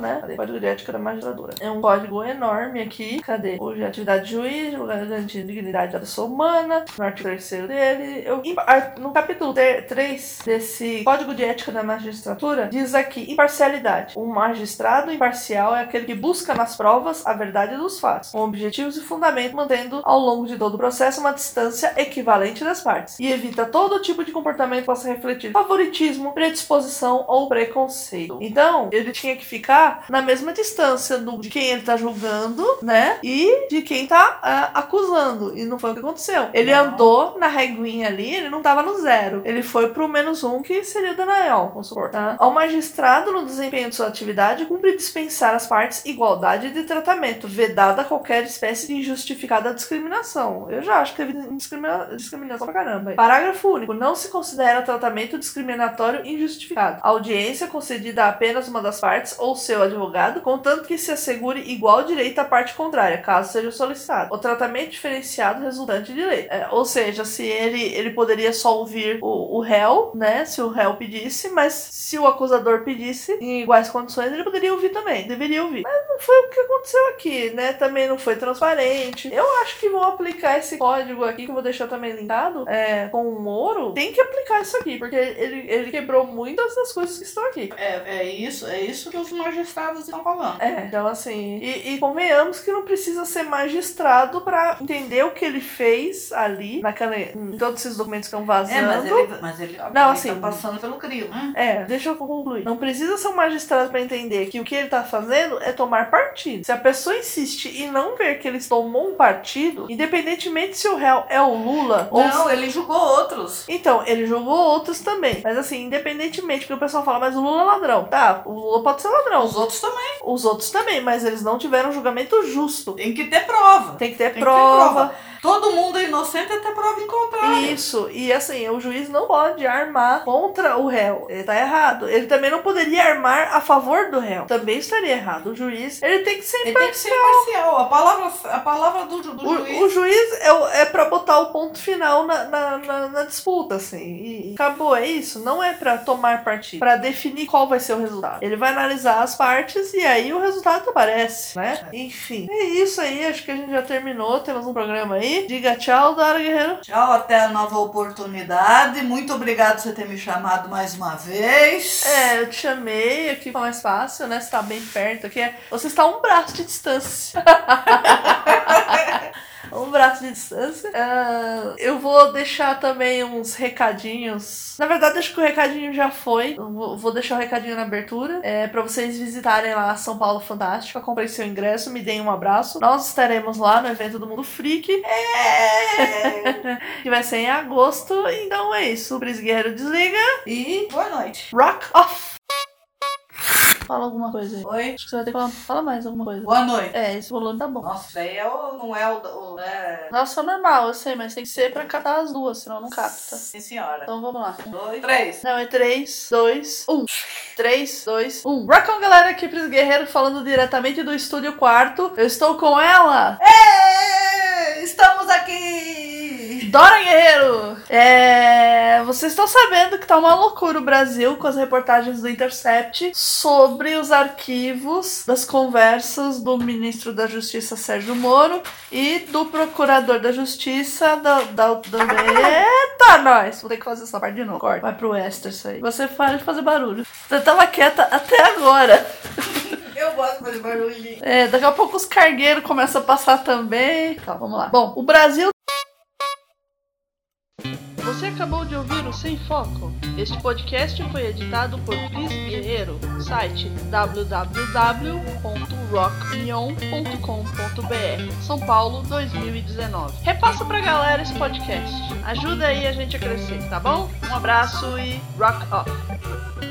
né? Cadê? Código de ética da magistratura. É um código enorme aqui. Cadê? O de atividade de juiz, garantir dignidade da pessoa humana. No artigo 3 dele. Eu, no capítulo 3 desse código de ética da magistratura, diz aqui imparcialidade. Um magistrado imparcial é aquele que busca nas provas a verdade dos fatos, com objetivos e fundamento, mantendo ao longo de todo o processo uma distância equivalente das partes, e evita todo tipo de comportamento que possa refletir favoritismo, predisposição ou preconceito. Então, ele tinha que ficar na mesma distância do, de quem ele tá julgando, né? E de quem tá ah, acusando. E não foi o que aconteceu. Ele Não. andou na reguinha ali, ele não tava no zero. Ele foi pro menos um, que seria o Daniel, vamos supor. Tá? Ao magistrado, no desempenho de sua atividade, cumpre dispensar às partes igualdade de tratamento, vedada qualquer espécie de injustificada discriminação. Eu já acho que teve discrimina- discriminação pra caramba. aí. Parágrafo único. Não se considera tratamento discriminatório injustificado. A audiência concedida a apenas uma das partes ou seu advogado, contanto que se assegure igual direito à parte contrária, caso seja solicitado. O tratamento diferenciado resultante de lei. É, ou seja, se ele, ele poderia só ouvir o, o réu, né? Se o réu pedisse, mas se o acusador pedisse em iguais condições, ele poderia ouvir também. Deveria ouvir. Mas não foi o que aconteceu aqui, né? Também não foi transparente. Eu acho que vão aplicar esse código aqui, que eu vou deixar também linkado, é, com o Moro. Tem que aplicar isso aqui, porque ele, ele quebrou muitas das coisas que estão aqui. É, é isso, é isso que os magistrados estão falando. É, então assim, e, e convenhamos que não precisa ser magistrado pra entender o que ele fez ali, naquela, em todos esses documentos que estão vazando. É, mas ele, mas ele Não, assim- tá passando pelo crime, né? É, deixa eu concluir. Não precisa ser um magistrado pra entender que o que ele tá fazendo é tomar partido. Se a pessoa insiste em não ver que ele tomou um partido, independentemente se o réu é o Lula ou Não, se... ele julgou outros. Então, ele julgou outros também. Mas assim, independentemente, porque o pessoal fala, mas o Lula é ladrão. Tá, o Lula pode ser ladrão. Os outros também. Os outros também, mas eles não tiveram julgamento justo. Tem que ter prova. Tem que ter Tem que ter prova. Todo mundo é inocente até prova em contrário. Isso, e assim, o juiz não pode armar contra o réu. Ele tá errado. Ele também não poderia armar a favor do réu. Também estaria errado. O juiz, ele tem que ser Ele tem que ser imparcial. A palavra, a palavra do, do O, juiz. o juiz é, é pra botar o ponto final na, na, na- na disputa, assim. E, e acabou, é isso. Não é pra tomar partido, pra definir qual vai ser o resultado. Ele vai analisar as partes e aí o resultado aparece, né? Enfim, é isso aí. Acho que a gente já terminou. Temos um programa aí. Diga tchau, Dara Guerreiro. Tchau, até a nova oportunidade. Muito obrigado por você ter me chamado mais uma vez. É, eu te chamei aqui fica mais fácil, né? Você tá bem perto aqui. Você está a um braço de distância. <laughs> um braço de distância. Ah, eu vou deixar também uns recadinhos. Na verdade, acho que o recadinho já foi. Eu vou, deixar o recadinho na abertura. É, para vocês visitarem lá São Paulo Fantástica. Comprei seu ingresso, me deem um abraço. Nós estaremos lá no evento do Mundo Freak. É. <laughs> Que vai ser em agosto. Então é isso. O Pris Guerreiro desliga. E boa noite. Rock off! Fala alguma coisa aí. Oi. Acho que você vai ter que falar, fala mais alguma coisa. Boa noite. É, esse volume tá bom. Nossa, isso aí é o, não é o. o é... Nossa, é normal, eu sei, mas tem que ser pra captar as duas, senão não capta. Sim, senhora. Então vamos lá. Um, dois, três. Não, é 3, 2, 1. 3, 2, 1. Rock on, galera, aqui Pris Guerreiro falando diretamente do estúdio quarto. Eu estou com ela, Ê, Estamos aqui! Dora Guerreiro! É, vocês estão sabendo que tá uma loucura o Brasil com as reportagens do Intercept sobre os arquivos das conversas do ministro da Justiça Sérgio Moro e do procurador da Justiça da. da, da... Eita, nós! Vou ter que fazer essa parte de novo. Corta. Vai pro extra isso aí. Você para de fazer barulho. Você tava quieta até agora. Eu gosto de fazer barulho. É, daqui a pouco os cargueiros começam a passar também. Tá, vamos lá. Bom, o Brasil. Você acabou de ouvir o Sem Foco. Este podcast foi editado por Cris Guerreiro. Site www.rockneon.com.br São Paulo 2019. Repassa pra galera esse podcast. Ajuda aí a gente a crescer, tá bom? Um abraço e rock off!